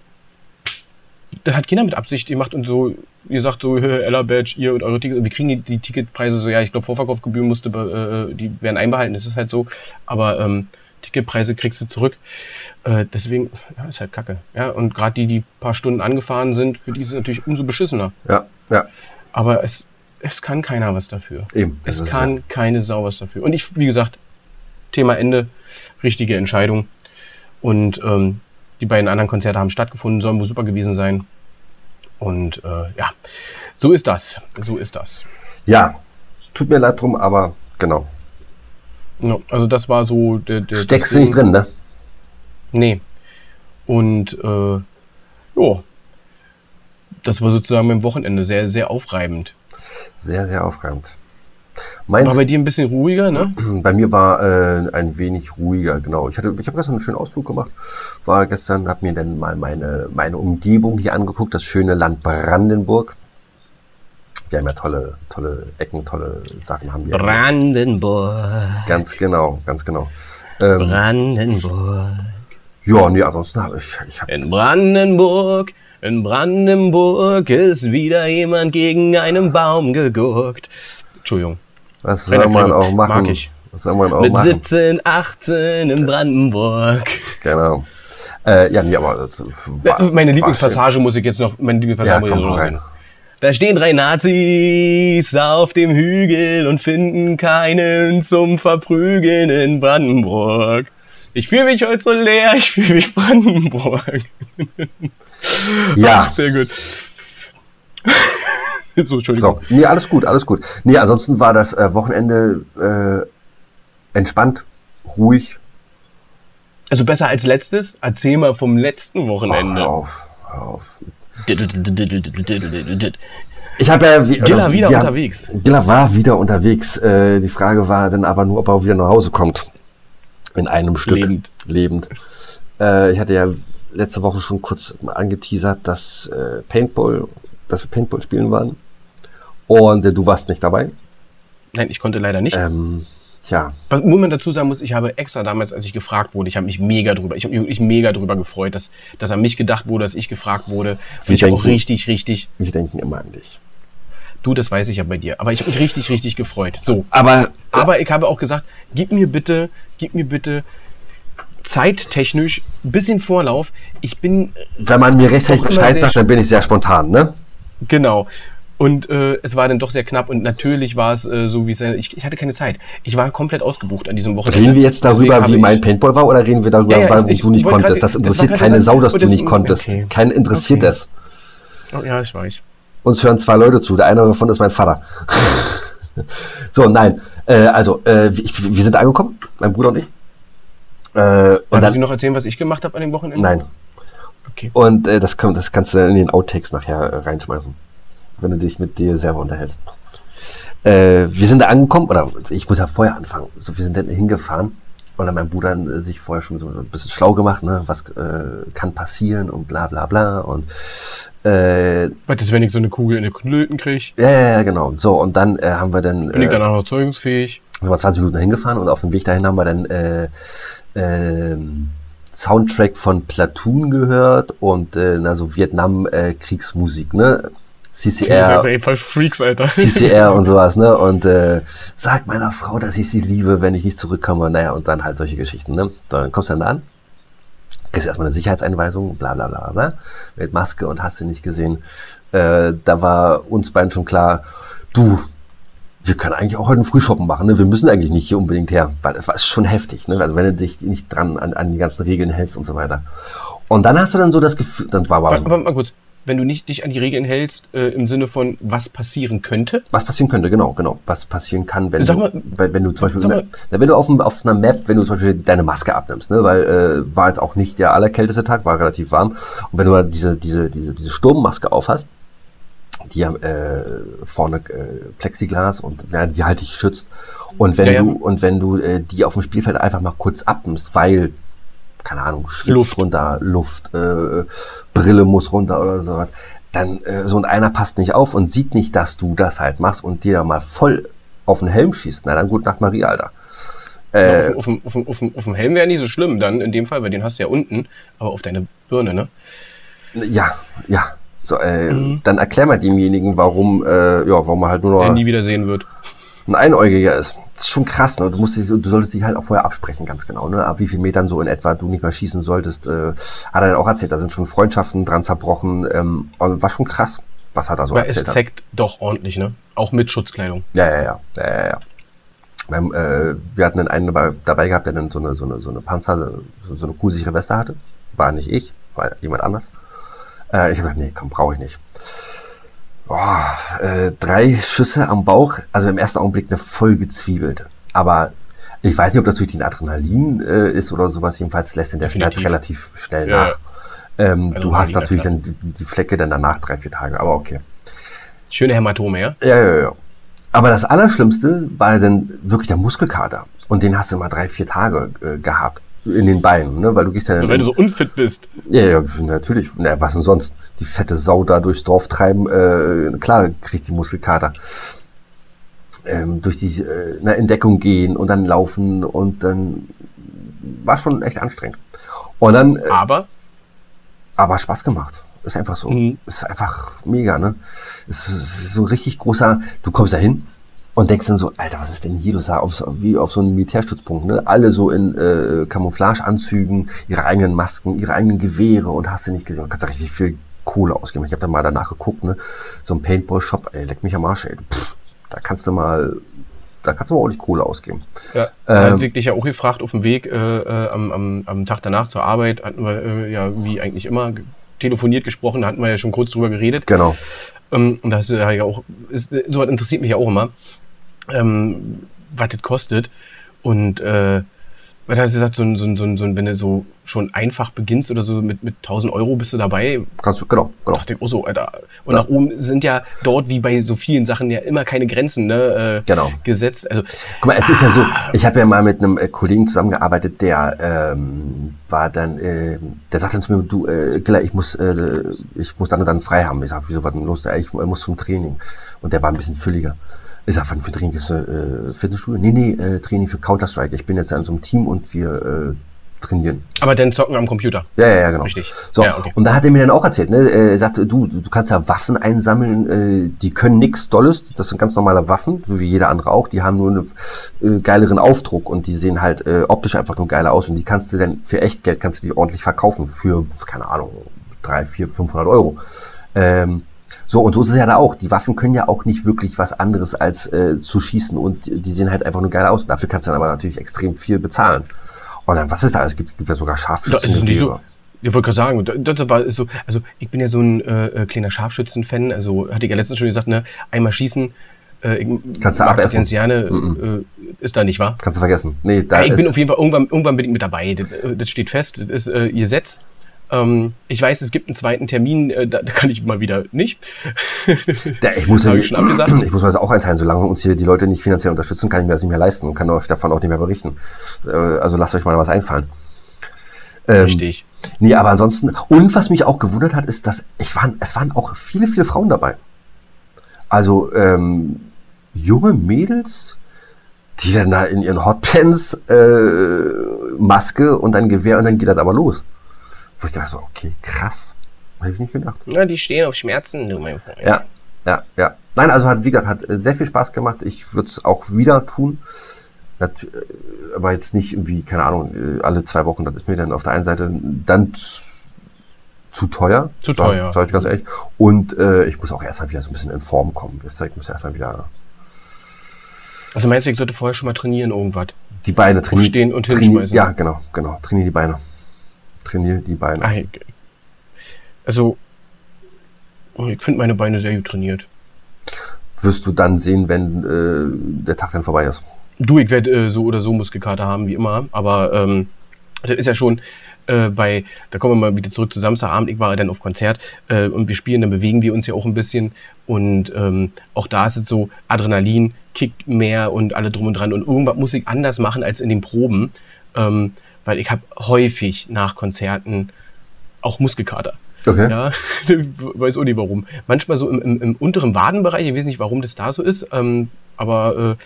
da hat keiner mit Absicht gemacht und so, ihr sagt so, Ella Badge, ihr und eure Tickets, wir kriegen die, die Ticketpreise so, ja, ich glaube, Vorverkaufsgebühren musste, äh, die werden einbehalten, das ist halt so, aber ähm, Ticketpreise kriegst du zurück. Äh, deswegen, ja, ist halt kacke. Ja, und gerade die, die paar Stunden angefahren sind, für die ist es natürlich umso beschissener. Ja, ja. Aber es, es kann keiner was dafür. Eben. Es kann ja. keine Sau was dafür. Und ich, wie gesagt, Thema Ende, richtige Entscheidung. Und ähm, die beiden anderen Konzerte haben stattgefunden, sollen wohl super gewesen sein. Und äh, ja, so ist das. So ist das. Ja, tut mir leid drum, aber genau. Ja, also das war so der. der Steckst du nicht drin, ne? Nee. Und äh, ja, das war sozusagen beim Wochenende sehr, sehr aufreibend. Sehr, sehr aufreibend. Meins, War bei dir ein bisschen ruhiger, ne? bei mir war äh, ein wenig ruhiger, genau. Ich, hatte, ich habe gestern einen schönen Ausflug gemacht. War gestern, habe mir dann mal meine, meine Umgebung hier angeguckt, das schöne Land Brandenburg. Wir haben ja tolle, tolle Ecken, tolle Sachen haben wir. Brandenburg. Ganz genau, ganz genau. Ähm, Brandenburg. ja, nee, ansonsten habe ich, ich hab, In Brandenburg, in Brandenburg ist wieder jemand gegen einen Baum gegurkt. Entschuldigung. Was soll man auch machen? mag ich. Was soll man auch Mit machen? 17, 18 in Brandenburg. Genau. Äh, ja, nee, aber war, meine Lieblingspassage muss ich jetzt noch, meine Lieblingspassage Ja, muss ich noch sagen. Da stehen drei Nazis auf dem Hügel und finden keinen zum Verprügeln in Brandenburg. Ich fühle mich heute so leer, ich fühle mich Brandenburg. Ja, Sehr gut. So, so. Entschuldigung. Nee, alles gut, alles gut. Nee, ansonsten war das äh, Wochenende äh, entspannt, ruhig. Also besser als letztes? Erzähl mal vom letzten Ach, Wochenende. hör auf, hör auf. Ich habe ja wie, Gilla oder wieder wir unterwegs. Gilla war wieder unterwegs. Äh, die Frage war dann aber nur, ob er wieder nach Hause kommt. In einem Stück. Lebend. Lebend. Äh, ich hatte ja letzte Woche schon kurz angeteasert, dass äh, Paintball, dass wir Paintball spielen waren. Und äh, du warst nicht dabei. Nein, ich konnte leider nicht. Ähm, tja, Was, wo man dazu sagen muss, ich habe extra damals, als ich gefragt wurde, ich habe mich mega drüber, ich habe mich wirklich mega drüber gefreut, dass, dass an mich gedacht wurde, dass ich gefragt wurde. Finde ich denken- auch richtig, richtig. wir denken immer an dich. Du, das weiß ich ja bei dir. Aber ich habe mich richtig, richtig gefreut. So. Aber Aber ich habe auch gesagt, gib mir bitte, gib mir bitte zeittechnisch ein bisschen Vorlauf. Ich bin, wenn man mir rechtzeitig Bescheid sagt, dann bin ich sehr spontan, ne? genau. Und äh, es war dann doch sehr knapp und natürlich war es äh, so, wie es ich, ich hatte keine Zeit. Ich war komplett ausgebucht an diesem Wochenende. Reden wir jetzt darüber, wie ich- mein Paintball war, oder reden wir darüber, Ja, ja, ich- ich du nicht konntest? gerade- Das das interessiert war keine Sau, das- dass du das- nicht konntest. okay. Keinen interessiert Okay. es. Oh, ja, ich weiß. Uns hören zwei Leute zu. Der eine davon ist mein Vater. so, nein. Äh, also, äh, ich, wir sind angekommen, mein Bruder und ich. Äh, und Darf ich dir dann, noch erzählen, was ich gemacht habe an dem Wochenende? nein. Okay. Und äh, das, kann, das kannst du in den Outtakes nachher reinschmeißen, wenn du dich mit dir selber unterhältst. Äh, wir sind da angekommen, oder ich muss ja vorher anfangen. So, wir sind dann hingefahren und dann mein Bruder äh, sich vorher schon so ein bisschen schlau gemacht, ne? was äh, kann passieren und bla bla bla. Und äh, ist, wenn ich so eine Kugel in den Knöten kriege? ja, ja, ja, genau. So, und dann äh, haben wir dann. Bin ich äh, danach noch zeugungsfähig? sind wir 20 Minuten hingefahren und auf dem Weg dahin haben wir dann äh, ähm, Soundtrack von Platoon gehört und äh, na, so Vietnam-Kriegsmusik, ne? CCR, ey, voll Freaks, Alter. CCR und sowas, ne? Und äh, sag meiner Frau, dass ich sie liebe, wenn ich nicht zurückkomme. Naja, und dann halt solche Geschichten, ne? Dann kommst du dann da an, kriegst erstmal eine Sicherheitseinweisung, bla bla bla bla, mit Maske und hast du nicht gesehen. Äh, da war uns beiden schon klar, du, wir können eigentlich auch heute einen Frühshoppen machen, ne? Wir müssen eigentlich nicht hier unbedingt her, weil das war schon heftig, ne? Also wenn du dich nicht dran an, an die ganzen Regeln hältst und so weiter. Und dann hast du dann so das Gefühl, dann war aber Warte, warte mal kurz. Wenn du nicht dich an die Regeln hältst, äh, im Sinne von, was passieren könnte, Was passieren könnte, genau, genau. Was passieren kann, wenn Sag du, mal- wenn, wenn du zum Beispiel, mal- na, wenn du auf, auf einer Map, wenn du zum Beispiel deine Maske abnimmst, ne, weil äh, war jetzt auch nicht der allerkälteste Tag, war relativ warm. Und wenn du halt diese, diese, diese, diese Sturmmaske aufhast, die ja äh, vorne äh, Plexiglas und ja, die halt dich schützt. Und wenn Ja, ja. du und wenn du äh, die auf dem Spielfeld einfach mal kurz abnimmst, weil keine Ahnung, Schwitz Luft. runter, Luft, äh, Brille muss runter oder sowas, dann äh, so und einer passt nicht auf und sieht nicht, dass du das halt machst und dir da mal voll auf den Helm schießt. Na dann gut Nacht Maria, Alter. Äh, auf, dem- auf, auf, dem- auf dem Helm wäre nicht so schlimm dann in dem Fall, weil den hast du ja unten, aber auf deine Birne, ne? ja, ja. So, äh, Mhm. Dann erklär mal demjenigen, warum, äh, ja, warum er halt nur noch nie wieder sehen wird. Ein Einäugiger ist. Das ist schon krass, ne? Du musst dich, du solltest dich halt auch vorher absprechen, ganz genau, ne? Ab wie viel Metern so in etwa du nicht mehr schießen solltest. Äh, hat er dann auch erzählt, da sind schon Freundschaften dran zerbrochen. Ähm, und war schon krass, was er da so es erzählt hat. zeckt doch ordentlich, ne? Auch mit Schutzkleidung. Ja, ja, ja, ja, ja, ja. Beim, äh, wir hatten dann einen dabei, dabei gehabt, der dann so eine, so eine, so eine Panzer, so, so eine kugelsichere Weste hatte. War nicht ich, war jemand anders. Äh, ich habe gedacht, nee, komm, brauche ich nicht. Boah, äh, drei Schüsse am Bauch, also im ersten Augenblick eine voll gezwiebelt. Aber ich weiß nicht, ob das durch den Adrenalin äh, ist oder sowas. Jedenfalls lässt den der Schmerz relativ schnell Ja, nach. Ähm, Also du hast natürlich dann die, die Flecke dann danach drei, vier Tage, aber okay. Schöne Hämatome, ja? Ja, ja, ja. Aber das Allerschlimmste war dann wirklich der Muskelkater. Und den hast du mal drei, vier Tage äh, gehabt. In den Beinen, ne? Weil du gehst ja dann. Weil du so unfit bist. ja, ja, natürlich. Na, was denn sonst? Die fette Sau da durchs Dorf treiben, äh, klar kriegt die Muskelkater. Ähm, durch die äh, na, in Deckung gehen und dann laufen und dann war schon echt anstrengend. Und dann, äh, Aber aber Spaß gemacht. Ist einfach so. Mhm. Ist einfach mega, ne? Ist so ein richtig großer, du kommst da hin und denkst dann so, Alter, was ist denn hier? Du sah auf, so- wie auf so einem Militärstützpunkt, ne? Alle so in äh, Camouflageanzügen, ihre eigenen Masken, ihre eigenen Gewehre und hast du nicht gesehen. Du kannst da richtig viel Kohle ausgeben. Ich habe da mal danach geguckt, ne? So ein Paintball-Shop, ey, leck mich am Arsch, ey. Pff, da kannst du mal, da kannst du mal ordentlich Kohle ausgeben. ja, Ähm, ähm, dich ja auch gefragt auf dem Weg äh, äh, am, am, am Tag danach zur Arbeit, hatten wir äh, ja wie eigentlich immer telefoniert gesprochen, da hatten wir ja schon kurz drüber geredet. Genau. Ähm, und das ist ja auch, ist, sowas interessiert mich ja auch immer, ähm, was das kostet. Und äh, da hast du gesagt, so ein, so ein, so ein, wenn du so schon einfach beginnst oder so mit, mit 1000 Euro bist du dabei. Kannst du, genau, genau. Dachte ich, oh so, Alter. Und ja. nach oben sind ja dort, wie bei so vielen Sachen, ja immer keine Grenzen ne, äh, genau. gesetzt. Also, Guck mal, es ah, ist ja so, ich habe ja mal mit einem äh, Kollegen zusammengearbeitet, der ähm, war dann, äh, der sagt dann zu mir, du, äh, Gilla, ich muss, äh, ich muss dann und dann frei haben. Ich sag, wieso war denn los? Ich muss zum Training. Und der war ein bisschen fülliger. Ich sag, wann für Training ist äh, Fitnessstudio? Nee, nee, äh, Training für Counter-Strike. Ich bin jetzt an so einem Team und wir äh, trainieren. Aber dann zocken am Computer. Ja, ja, ja, genau. Richtig. So, ja, okay. und da hat er mir dann auch erzählt, ne? Er sagte, du, du kannst ja Waffen einsammeln, äh, die können nix Dolles, das sind ganz normale Waffen, wie jeder andere auch, die haben nur einen äh, geileren Aufdruck und die sehen halt äh, optisch einfach nur geiler aus und die kannst du dann für echt Geld kannst du die ordentlich verkaufen für, keine Ahnung, drei, vier, 500 Euro. Ähm, so, und so ist es ja da auch. Die Waffen können ja auch nicht wirklich was anderes als äh, zu schießen und die sehen halt einfach nur geil aus. Dafür kannst du dann aber natürlich extrem viel bezahlen. Und dann, was ist da? Es gibt, gibt ja sogar Scharfschützen. Das ist so. Ich wollte gerade sagen, das, war so, also ich bin ja so ein äh, äh kleiner Scharfschützen-Fan, also hatte ich ja letztens schon gesagt, ne, einmal schießen, äh, Kannst du abessen. Gerne, mm -mm. Äh, ist da nicht wahr? Kannst du vergessen. Nee, da ja, ich bin auf jeden Fall irgendwann, irgendwann bin ich mit dabei. Das, äh, das steht fest. Das ist äh, Gesetz. Ähm, ich weiß, es gibt einen zweiten Termin, äh, da, da, kann ich mal wieder nicht. Der, ich muss ja, ich, schon abgesagt. ich muss mir das auch einteilen. Solange uns hier die Leute nicht finanziell unterstützen, kann ich mir das nicht mehr leisten und kann euch davon auch nicht mehr berichten. Äh, also lasst euch mal was einfallen. Ähm, Richtig. Nee, aber ansonsten, und was mich auch gewundert hat, ist, dass ich waren, es waren auch viele, viele Frauen dabei. Also ähm, junge Mädels, die dann da in ihren Hotpants äh, Maske und ein Gewehr und dann geht das aber los. Wo ich dachte so, okay, krass. Hätte ich nicht gedacht. Na, die stehen auf Schmerzen, du mein Freund. Ja, ja, ja. Nein, also hat, wie gesagt, hat sehr viel Spaß gemacht. Ich würde es auch wieder tun. Äh, aber jetzt nicht irgendwie, keine Ahnung, äh, alle zwei Wochen, das ist mir dann auf der einen Seite dann zu teuer. Zu teuer. Sag ich ganz ehrlich. Und äh, ich muss auch erstmal wieder so ein bisschen in Form kommen. Ich muss erstmal wieder. Also meinst du, ich sollte vorher schon mal trainieren irgendwas? Die Beine trainieren. Stehen und hinschmeißen. Ja, genau, genau. Trainiere die Beine trainiere die Beine? Also, ich finde meine Beine sehr gut trainiert. Wirst du dann sehen, wenn äh, der Tag dann vorbei ist? Du, ich werde äh, so oder so Muskelkater haben, wie immer, aber ähm, das ist ja schon äh, bei, da kommen wir mal wieder zurück zu Samstagabend, ich war dann auf Konzert äh, und wir spielen, dann bewegen wir uns ja auch ein bisschen und ähm, auch da ist es so, Adrenalin kickt mehr und alle drum und dran und irgendwas muss ich anders machen als in den Proben. Ähm, weil ich habe häufig nach Konzerten auch Muskelkater. Okay. Ja, weiß auch nicht warum. Manchmal so im, im, im, unteren Wadenbereich, ich weiß nicht, warum das da so ist, ähm, aber äh,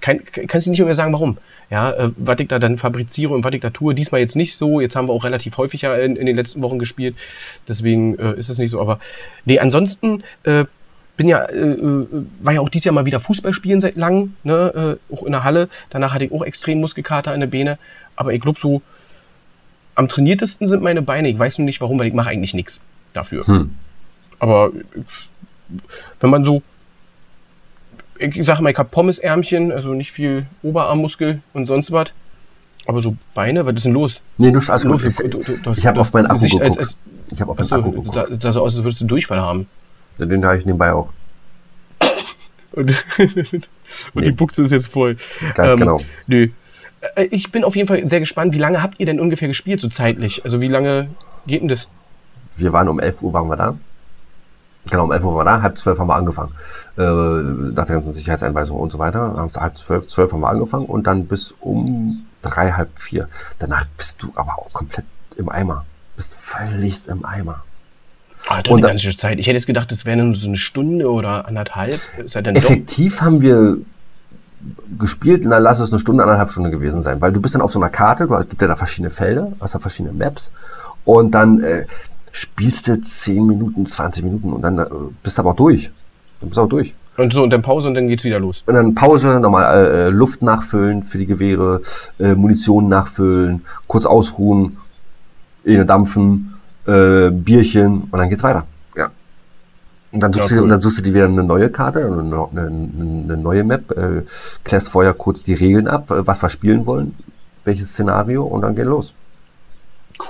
kann, kannst du nicht mehr sagen, warum. Ja, äh, was ich da dann fabriziere und was ich da tue, diesmal jetzt nicht so. Jetzt haben wir auch relativ häufig ja in, in den letzten Wochen gespielt, deswegen äh, ist es nicht so. Aber nee, ansonsten äh, bin ja, äh, äh, war ja auch dieses Jahr mal wieder Fußball spielen seit langem, ne, äh, auch in der Halle. Danach hatte ich auch extrem Muskelkater in der Beine. Aber ich glaube, so am trainiertesten sind meine Beine. Ich weiß nur nicht warum, weil ich mache eigentlich nichts dafür. Hm. Aber wenn man so, ich sage mal, ich habe Pommesärmchen, also nicht viel Oberarmmuskel und sonst was. Aber so Beine, was ist denn los? Nee, du alles los. Ich, ich habe auf meinen Akku geguckt. Als, als, ich habe auf meinen Akku geguckt. Das sah so aus, als würdest du Durchfall haben. Den habe ich nebenbei auch. und, und nee. die Buchse ist jetzt voll. Ganz ähm, genau. Nö. Äh, ich bin auf jeden Fall sehr gespannt. Wie lange habt ihr denn ungefähr gespielt, so zeitlich? Also wie lange geht denn das? Wir waren um 11 Uhr waren wir da. Genau, um 11 Uhr waren wir da, halb zwölf haben wir angefangen. Äh, nach der ganzen Sicherheitseinweisung und so weiter. Halb zwölf, zwölf haben wir angefangen und dann bis um drei, halb vier. Danach bist du aber auch komplett im Eimer. Bist völlig im Eimer. Ah, und eine ganze Zeit. Ich hätte jetzt gedacht, das wäre nur so eine Stunde oder anderthalb. effektiv haben wir gespielt, na lass es eine Stunde, anderthalb Stunden gewesen sein, weil du bist dann auf so einer Karte, du gibt ja da verschiedene Felder, hast da verschiedene Maps und dann äh, spielst du 10 Minuten, 20 Minuten und dann äh, bist du aber auch durch. Dann bist du auch durch. Und so, und dann Pause und dann geht's wieder los. Und dann Pause, nochmal äh, Luft nachfüllen für die Gewehre, äh, Munition nachfüllen, kurz ausruhen, in dampfen, äh, Bierchen und dann geht's weiter. Und dann suchst, ja, cool. du, und dann suchst du dir wieder eine neue Karte, eine, eine, eine neue Map, äh, klärst vorher kurz die Regeln ab, äh, was wir spielen wollen, welches Szenario und dann geht los.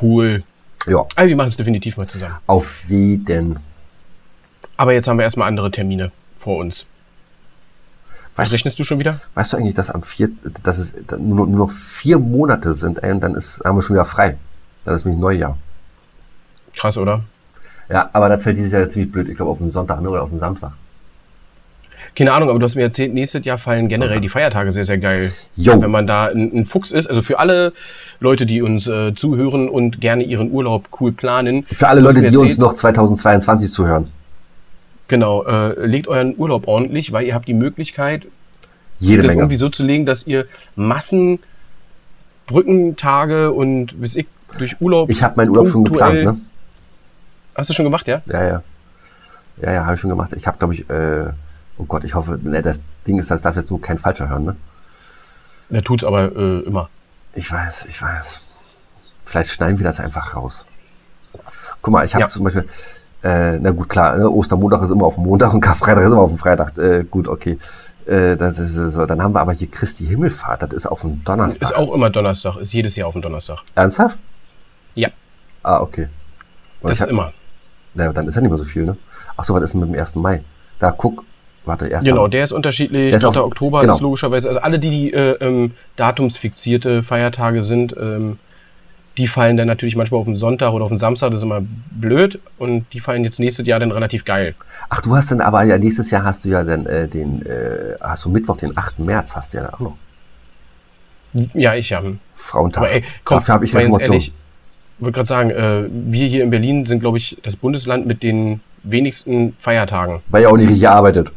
Cool. Ja. Also wir machen es definitiv mal zusammen. Auf jeden. Aber jetzt haben wir erstmal andere Termine vor uns. Was rechnest du schon wieder? Weißt du eigentlich, dass am vier, dass es nur, nur noch vier Monate sind, ey, und dann ist, haben wir schon wieder frei. Dann ist nämlich Neujahr. Krass, oder? Ja, aber das fällt dieses Jahr ziemlich blöd. Ich glaube auf den Sonntag ne, oder auf den Samstag. Keine Ahnung, aber du hast mir erzählt, nächstes Jahr fallen generell die Feiertage sehr, sehr geil. Jo. Wenn man da ein, ein Fuchs ist, also für alle Leute, die uns äh, zuhören und gerne ihren Urlaub cool planen. Für alle Leute, die uns noch 2022 zuhören. Genau, äh, legt euren Urlaub ordentlich, weil ihr habt die Möglichkeit, Jede Menge. irgendwie so zu legen, dass ihr Massen Brückentage und bis ich durch Urlaub. Ich habe meinen Urlaub schon geplant, ne? Hast du schon gemacht, ja? Ja, ja. Ja, ja, habe ich schon gemacht. Ich habe, glaube ich, äh, oh Gott, ich hoffe, ne, das Ding ist, das darf jetzt nur kein Falscher hören, ne? Der tut's aber äh, immer. Ich weiß, ich weiß. Vielleicht schneiden wir das einfach raus. Guck mal, ich habe Ja. zum Beispiel, äh, na gut, klar, ne, Ostermontag ist immer auf dem Montag und Karfreitag ist immer auf dem Freitag. Äh, gut, okay. Äh, das ist äh, so. Dann haben wir aber hier Christi Himmelfahrt, das ist auf dem Donnerstag. Ist auch immer Donnerstag, ist jedes Jahr auf dem Donnerstag. Ernsthaft? Ja, Ah, okay. Und das ist immer. Na, dann ist ja nicht mehr so viel, ne? Ach so, was ist denn mit dem 1. Mai? Da guck, warte, 1. Genau, der ist unterschiedlich. Der ist 3. auf- Oktober genau. ist logischerweise, also alle, die, die äh, ähm, datumsfixierte Feiertage sind, ähm, die fallen dann natürlich manchmal auf den Sonntag oder auf den Samstag, das ist immer blöd. Und die fallen jetzt nächstes Jahr dann relativ geil. Ach, du hast dann aber ja nächstes Jahr hast du ja dann äh, den, äh, hast du Mittwoch, den 8. März, hast du ja auch noch. Ja, ich ja. Frauentag. Aber ey, komm, Dafür habe ich Informationen. ehrlich, ich wollte gerade sagen, äh, wir hier in Berlin sind, glaube ich, das Bundesland mit den wenigsten Feiertagen. Weil ihr auch nicht richtig arbeitet.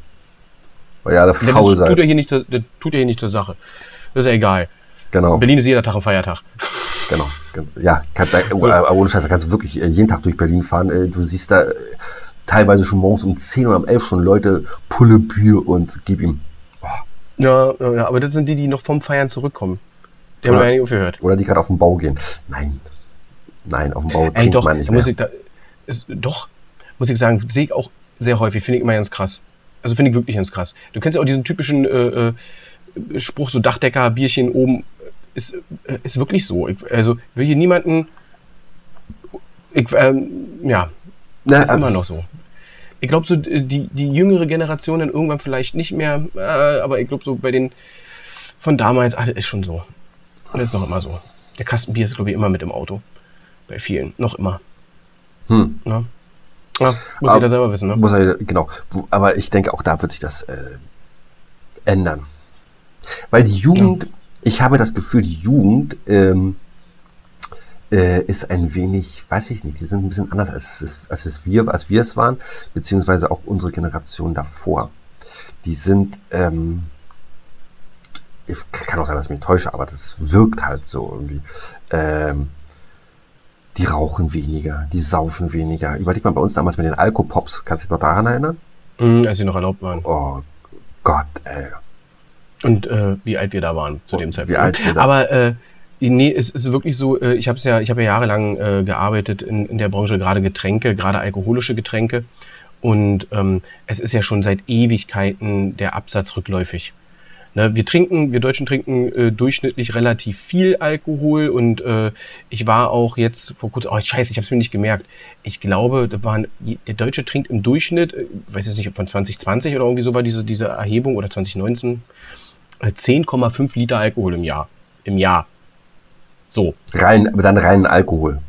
Weil ihr alle faul tut seid. ja hier nicht, das tut ja hier nicht zur Sache. Das ist ja egal. Genau, In Berlin ist jeder Tag ein Feiertag. genau. gen- Ja, kann, So. äh, ohne Scheiß, da kannst du wirklich äh, jeden Tag durch Berlin fahren. Äh, du siehst da teilweise schon morgens um 10 oder um 11 schon Leute Pulle Bier und gib ihm. Ja, ja, ja, aber das sind die, die noch vom Feiern zurückkommen. Die haben Oder- wir ja nicht aufgehört. Oder die gerade auf den Bau gehen. Nein. Nein, auf dem Bau Ey, doch, man nicht mehr. muss ich da, ist, doch, muss ich sagen, sehe ich auch sehr häufig, finde ich immer ganz krass. Also finde ich wirklich ganz krass. Du kennst ja auch diesen typischen äh, äh, Spruch, so Dachdecker, Bierchen oben, ist, äh, ist wirklich so. Ich, also will hier niemanden, ich, ähm, ja, Na, ist also, immer noch so. Ich glaube, so äh, die, die jüngere Generation dann irgendwann vielleicht nicht mehr, äh, aber ich glaube, so bei den von damals, ach, das ist schon so. Das ist noch immer so. Der Kasten Bier ist, glaube ich, immer mit im Auto. Bei vielen. Noch immer. Hm. Ne? Ja, muss jeder selber wissen, ne? Muss er, genau. Aber ich denke, auch da wird sich das äh, ändern. Weil die Jugend, ich habe das Gefühl, die Jugend ähm, äh, ist ein wenig, weiß ich nicht, die sind ein bisschen anders als es, als es wir, als wir es waren, beziehungsweise auch unsere Generation davor. Die sind, ähm, ich kann auch sein, dass ich mich täusche, aber das wirkt halt so irgendwie. Ähm, die rauchen weniger, die saufen weniger. Überleg mal bei uns damals mit den Alkopops. Kannst du dich noch daran erinnern? Mhm, als sie noch erlaubt waren. Oh Gott, ey. Und äh, wie alt wir da waren zu Oh, dem wie Zeitpunkt. alt wir da- Aber äh, nee, es ist wirklich so, äh, ich habe ja, ich habe ja jahrelang äh, gearbeitet in, in der Branche, gerade Getränke, gerade alkoholische Getränke. Und ähm, es ist ja schon seit Ewigkeiten der Absatz rückläufig. Ne, wir trinken, wir Deutschen trinken äh, durchschnittlich relativ viel Alkohol und äh, ich war auch jetzt vor kurzem, oh scheiße, ich habe es mir nicht gemerkt. Ich glaube, da waren, der Deutsche trinkt im Durchschnitt, äh, weiß jetzt nicht, ob von 2020 oder irgendwie so war diese, diese Erhebung oder 2019, äh, 10,5 Liter Alkohol im Jahr. Im Jahr. So. Rein, aber dann reinen Alkohol.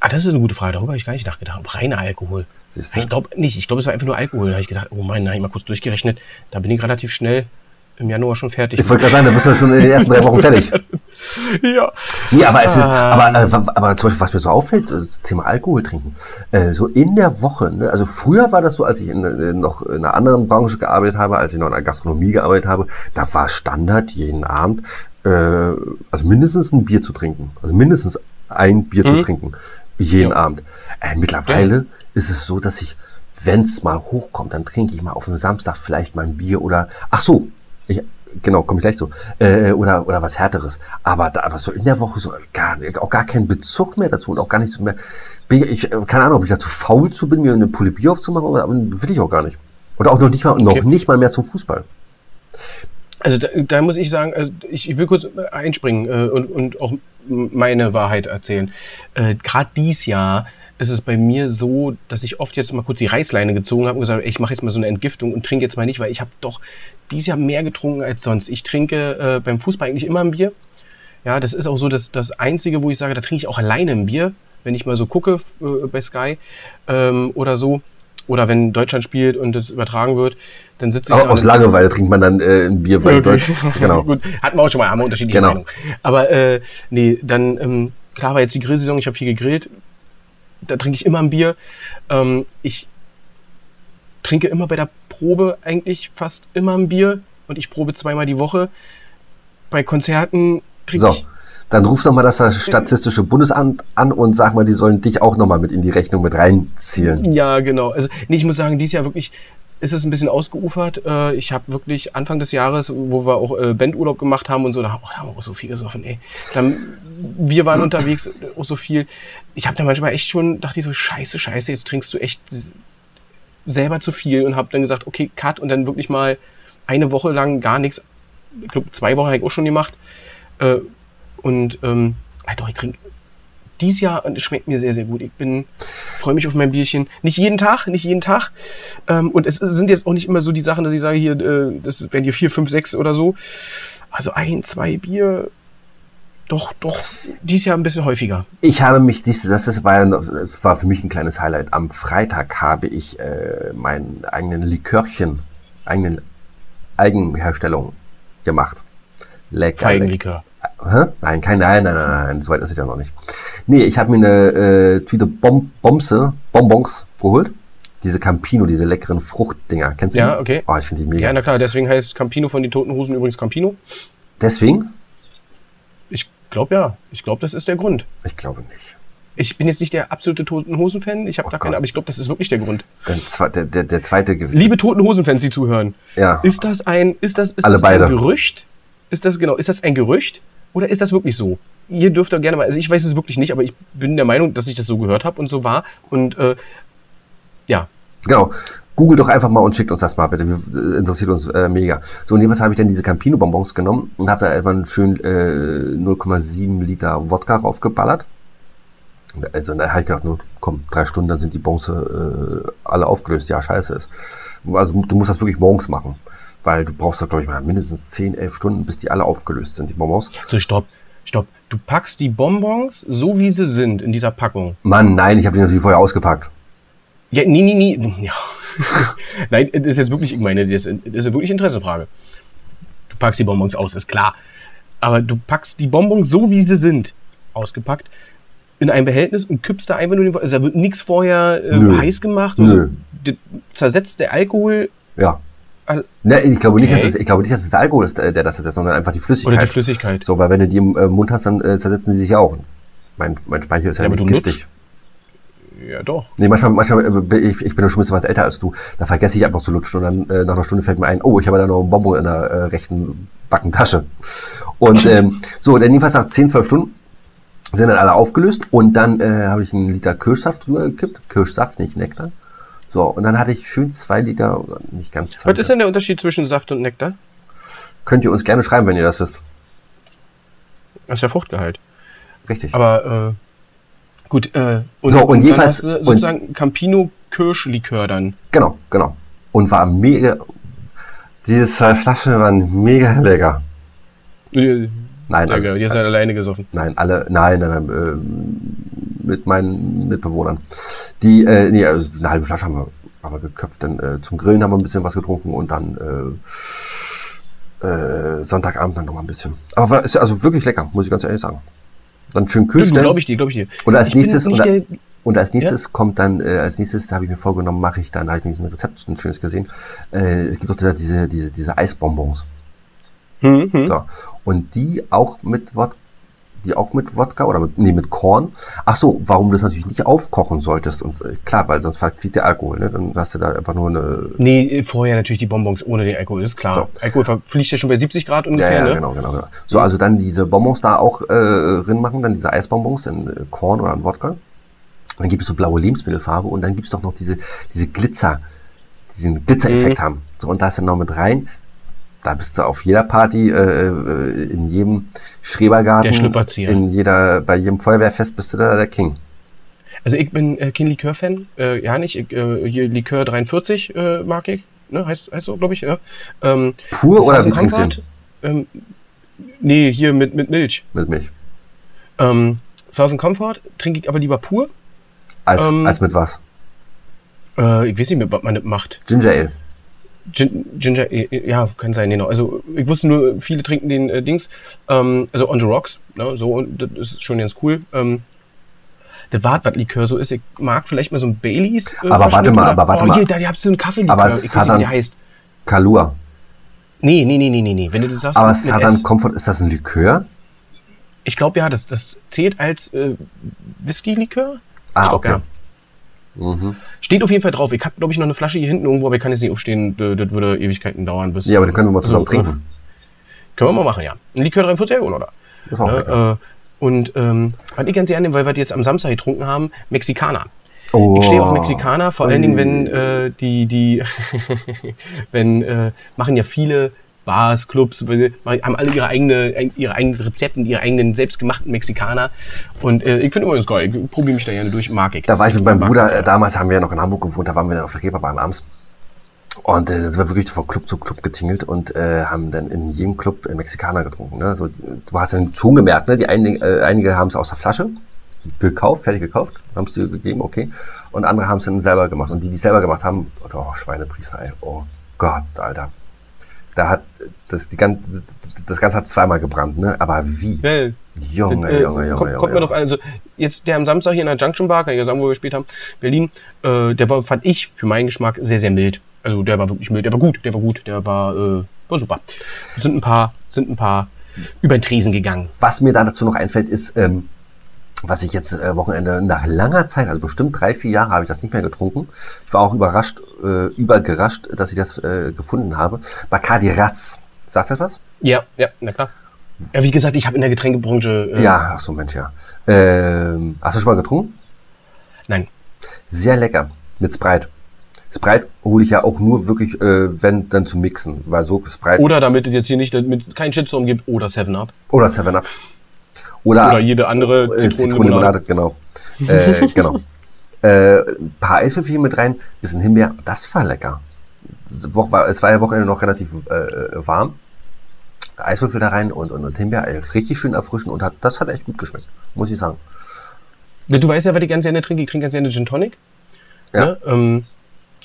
Ah, das ist eine gute Frage, darüber habe ich gar nicht nachgedacht. Reiner Alkohol. Ich glaube nicht, ich glaube, es war einfach nur Alkohol. Da habe ich gedacht, oh mein, da habe ich mal kurz durchgerechnet. Da bin ich relativ schnell im Januar schon fertig. Ich wollte gerade sagen, da bist du schon in den ersten drei Wochen fertig. ja. Nee, aber es ist, Ähm. aber, äh, aber zum Beispiel, was mir so auffällt, äh, das Thema Alkohol trinken. Äh, so in der Woche, ne? also früher war das so, als ich in, äh, noch in einer anderen Branche gearbeitet habe, als ich noch in der Gastronomie gearbeitet habe, da war Standard jeden Abend, äh, also mindestens ein Bier zu trinken. Also mindestens ein Bier zu trinken. Jeden Ja. Abend. Äh, mittlerweile ist es so, dass ich, wenn es mal hochkommt, dann trinke ich mal auf dem Samstag vielleicht mal ein Bier oder, ach so, ich, genau, komme ich gleich zu, äh, oder, oder was Härteres. Aber, da, aber so in der Woche so gar, auch gar keinen Bezug mehr dazu und auch gar nichts mehr. Ich, keine Ahnung, ob ich dazu faul zu bin, mir eine Pulle Bier aufzumachen, aber, aber will ich auch gar nicht. Oder auch noch nicht mal, noch Okay. nicht mal mehr zum Fußball. Also da, da muss ich sagen, äh, ich, ich will kurz einspringen äh, und, und auch meine Wahrheit erzählen. Äh, Gerade dies Jahr ist es bei mir so, dass ich oft jetzt mal kurz die Reißleine gezogen habe und gesagt, ey, ich mache jetzt mal so eine Entgiftung und trinke jetzt mal nicht, weil ich habe doch dieses Jahr mehr getrunken als sonst. Ich trinke äh, beim Fußball eigentlich immer ein Bier. Ja, das ist auch so das, das Einzige, wo ich sage, da trinke ich auch alleine ein Bier, wenn ich mal so gucke äh, bei Sky ähm, oder so. Oder wenn Deutschland spielt und es übertragen wird, dann sitze ich. Aber aus Langeweile trinkt man dann äh, ein Bier, weil okay. Deutsch. Genau. Gut, hatten wir auch schon mal, haben wir unterschiedliche genau. Meinungen. Aber äh, nee, dann, ähm, klar war jetzt die Grillsaison, ich habe viel gegrillt. Da trinke ich immer ein Bier. Ähm, ich trinke immer bei der Probe eigentlich fast immer ein Bier und ich probe zweimal die Woche. Bei Konzerten trinke so. ich dann ruf doch mal das Statistische Bundesamt an und sag mal, die sollen dich auch nochmal mit in die Rechnung mit reinziehen. Ja, genau. Also nee, ich muss sagen, dieses Jahr wirklich ist es ein bisschen ausgeufert. Äh, ich habe wirklich Anfang des Jahres, wo wir auch äh, Bandurlaub gemacht haben und so, da, oh, da haben wir auch so viel gesoffen, ey. Dann, wir waren unterwegs auch so viel. Ich habe da manchmal echt schon, dachte ich so, scheiße, scheiße, jetzt trinkst du echt selber zu viel und habe dann gesagt, okay, cut und dann wirklich mal eine Woche lang gar nichts. Ich glaube, zwei Wochen habe ich auch schon gemacht. Äh, und ähm, doch, ich trinke dieses Jahr und es schmeckt mir sehr, sehr gut. Ich bin, freue mich auf mein Bierchen. Nicht jeden Tag, nicht jeden Tag. Ähm, und es sind jetzt auch nicht immer so die Sachen, dass ich sage, hier, äh, das werden hier vier, fünf, sechs oder so. Also ein, zwei Bier, doch, doch, dieses Jahr ein bisschen häufiger. Ich habe mich, das, das war, das war für mich ein kleines Highlight. Am Freitag habe ich äh, meinen eigenen Likörchen, eigenen Eigenherstellung gemacht. Lecker. Feigenlikör. Hä? Nein, kein, nein, nein, nein, nein, so weit ist es ja noch nicht. Nee, ich habe mir eine äh, Tüte Bom Bomse, Bonbons geholt. Diese Campino, diese leckeren Fruchtdinger. Kennst du Ja, die? okay. Oh, ich finde die mega. Ja, na klar, deswegen heißt Campino von den Toten Hosen übrigens Campino. Deswegen? Ich glaube ja. Ich glaube, das ist der Grund. Ich glaube nicht. Ich bin jetzt nicht der absolute Toten Hosen-Fan, ich habe oh da keine, aber ich glaube, das ist wirklich der Grund. Der, der, der, der zweite Liebe Toten Hosen-Fans, die zuhören. Ja. Ist das ein, ist das, ist Alle das beide. ein Gerücht? Ist das genau, ist das ein Gerücht? Oder ist das wirklich so? Ihr dürft da gerne mal, also ich weiß es wirklich nicht, aber ich bin der Meinung, dass ich das so gehört habe und so war. Und äh, ja. Genau. Google doch einfach mal und schickt uns das mal bitte. Wir, interessiert uns äh, mega. So, und jedenfalls habe ich dann diese Campino-Bonbons genommen und habe da etwa schön äh, 0,7 Liter Wodka raufgeballert. Also da habe ich gedacht, nur, komm, drei Stunden, dann sind die Bonze äh, alle aufgelöst. Ja, scheiße ist. Also du musst das wirklich morgens machen weil du brauchst da, glaube ich, mal mindestens 10, 11 Stunden, bis die alle aufgelöst sind, die Bonbons. So, stopp, stopp. Du packst die Bonbons so, wie sie sind in dieser Packung. Mann, nein, ich habe die natürlich vorher ausgepackt. Ja, nee, nee, nee. Ja. nein, das ist jetzt wirklich, ich meine, das ist wirklich Interessefrage. Du packst die Bonbons aus, ist klar. Aber du packst die Bonbons so, wie sie sind, ausgepackt, in ein Behältnis und kippst da einfach nur den, also da wird nichts vorher äh, heiß gemacht. Nö. So, zersetzt der Alkohol ja. Ne, ich glaube okay. nicht, dass es, ich glaube nicht, dass es der Alkohol ist, der das ersetzt, sondern einfach die Flüssigkeit. Oder die Flüssigkeit. So, weil wenn du die im äh, Mund hast, dann äh, zersetzen die sich ja auch. Mein, mein Speichel ist ja, ja nicht giftig. Ja, doch. Nee, manchmal, manchmal äh, ich, ich bin schon ein bisschen was älter als du, da vergesse ich einfach zu lutschen und dann äh, nach einer Stunde fällt mir ein, oh, ich habe da noch einen Bonbon in der äh, rechten Backentasche. Und ähm, so, dann jedenfalls nach 10, 12 Stunden sind dann alle aufgelöst und dann äh, habe ich einen Liter Kirschsaft drüber gekippt. Kirschsaft, nicht Nektar. So, und dann hatte ich schön zwei Liter, nicht ganz zwei. Was ist denn der Unterschied zwischen Saft und Nektar? Könnt ihr uns gerne schreiben, wenn ihr das wisst. Das ist ja Fruchtgehalt. Richtig. Aber äh, gut, äh, und, so, und, und jedenfalls sozusagen und, Campino Kirschlikör dann. Genau, genau. Und war mega. Diese zwei Flaschen waren mega lecker. Äh, nein, also, ihr seid alleine gesoffen. Nein, alle, nein, nein, nein, äh, mit meinen Mitbewohnern. Die, äh, nee, also eine halbe Flasche haben wir, haben wir geköpft. Dann äh, zum Grillen haben wir ein bisschen was getrunken und dann äh, äh, Sonntagabend dann noch mal ein bisschen. Aber war, ist also wirklich lecker, muss ich ganz ehrlich sagen. Dann schön kühl stellen. Glaube ich dir, glaube ich dir. Und als ich nächstes, und, und, als nächstes ja? kommt dann, äh, als nächstes habe ich mir vorgenommen, mache ich dann, da habe ich nämlich ein Rezept, ein schönes gesehen. Äh, es gibt doch diese, diese, diese Eisbonbons. Hm, hm. So. Und die auch mit Wodka die auch mit Wodka oder mit, nee, mit Korn. Ach so, warum du das natürlich nicht aufkochen solltest. Und äh, klar, weil sonst verfliegt der Alkohol, ne? Dann hast du da einfach nur eine. Nee, vorher natürlich die Bonbons ohne den Alkohol, ist klar. So. Alkohol verfliegt ja schon bei 70 Grad ungefähr, ja, ja, ne? genau, genau, genau. So, also dann diese Bonbons da auch äh, drin machen, dann diese Eisbonbons in äh, Korn oder in Wodka. Dann gibt es so blaue Lebensmittelfarbe und dann gibt es doch noch diese, diese Glitzer, diesen Glitzereffekt mhm. haben. So, und da ist dann noch mit rein da bist du auf jeder Party, äh, äh in jedem Schrebergarten, der in jeder, bei jedem Feuerwehrfest bist du da der King. Also ich bin äh, kein Likör-Fan, äh, ja nicht. Ich, äh, hier Likör 43 äh, mag ich, ne? heißt, heißt so, glaube ich. Ja. Ähm, Pur oder wie trinkst du ähm, Nee, hier mit, mit Milch. Mit Milch. Ähm, Southern Comfort trinke ich aber lieber pur. Als, Ähm, als mit was? Äh, ich weiß nicht mehr, was man das macht. Ginger Ale. Gin, Ginger, ja, kann sein, genau. Also ich wusste nur, viele trinken den äh, Dings, ähm, also On the Rocks, ne, so, und das ist schon ganz cool. Ähm, der Wart, was Likör so ist, ich mag vielleicht mal so ein Baileys. Äh, Aber warte mal, aber warte oh, mal. Hier, da habt ihr einen Kaffeelikör, Aber ich weiß nicht, wie der heißt. Kalua. Nee, nee, nee, nee, nee, nee. Wenn du das sagst, Aber Southern. Comfort, ist das ein Likör? Ich glaube ja, das, das zählt als äh, Whisky-Likör. Ah, okay. ja. Mhm. Steht auf jeden Fall drauf. Ich habe, glaube ich, noch eine Flasche hier hinten irgendwo, aber ich kann jetzt nicht aufstehen. Das, würde Ewigkeiten dauern. Bis, Ja, aber die können wir mal zusammen Also, äh, trinken. Können wir mal machen, ja. Ein Likör 43 oder? Das ist auch. Ne, äh, und ähm, was ich ganz gerne nehme, weil wir die jetzt am Samstag getrunken haben, Mexikaner. Oh. Ich stehe auf Mexikaner, vor allen Dingen, wenn äh, die, die, wenn, äh, machen ja viele Bars, Clubs, haben alle ihre eigene, ihre eigenen Rezepte, ihre eigenen selbstgemachten Mexikaner. Und äh, ich finde immer das geil. Ich probiere mich da gerne durch, mag ich. Da war ich mit meinem Mag Bruder, ich, äh, damals haben wir ja noch in Hamburg gewohnt, da waren wir dann auf der Reeperbahn abends. Und äh, das war wirklich von Club zu Club getingelt und äh, haben dann in jedem Club äh, Mexikaner getrunken. Ne? So, du hast dann schon gemerkt, ne? die einige, äh, einige haben es aus der Flasche gekauft, fertig gekauft, haben es dir gegeben, okay. Und andere haben es dann selber gemacht. Und die, die es selber gemacht haben, oh, Schweinepriester, ey. oh Gott, Alter. Da hat das, die ganze, das Ganze hat zweimal gebrannt, ne? Aber wie? Ja, Junge, Äh, Junge, Junge, kommt, Junge. kommt mir drauf an. Also jetzt der am Samstag hier in der Junction Bar, kann ich ja sagen, wo wir gespielt haben, Berlin, äh, der war, fand ich für meinen Geschmack sehr, sehr mild. Also der war wirklich mild, der war gut, der war gut, der war, äh, war super. Sind ein paar, sind ein paar über den Tresen gegangen. Was mir da dazu noch einfällt, ist, ähm, was ich jetzt äh, Wochenende nach langer Zeit, also bestimmt drei, vier Jahre habe ich das nicht mehr getrunken. Ich war auch überrascht, äh, übergerascht, dass ich das äh, gefunden habe. Bacardi Raz. Sagt das was? Ja, ja, na klar. Ja, wie gesagt, ich habe in der Getränkebranche. Äh, Ja, ach so, Mensch, ja. Ähm, hast du schon mal getrunken? Nein. Sehr lecker. Mit Sprite. Sprite hole ich ja auch nur wirklich, äh, wenn, dann zum Mixen. Weil so Sprite Oder damit es jetzt hier nicht damit keinen Shitstorm gibt, oder 7-Up. oder 7-Up. Oder, Oder jede andere Äh, Zitronenlimonade. Zitronenlimonade, genau. äh, genau. Äh, ein paar Eiswürfel mit rein, bisschen Himbeer, das war lecker. Es war, ja Wochenende noch relativ äh, warm. Eiswürfel da rein und, und, und Himbeer, äh, richtig schön erfrischend und hat, das hat echt gut geschmeckt, muss ich sagen. Du weißt ja, was ich ganz gerne trinke. Ich trinke ganz gerne Gin Tonic. Ja. Ne? Ähm,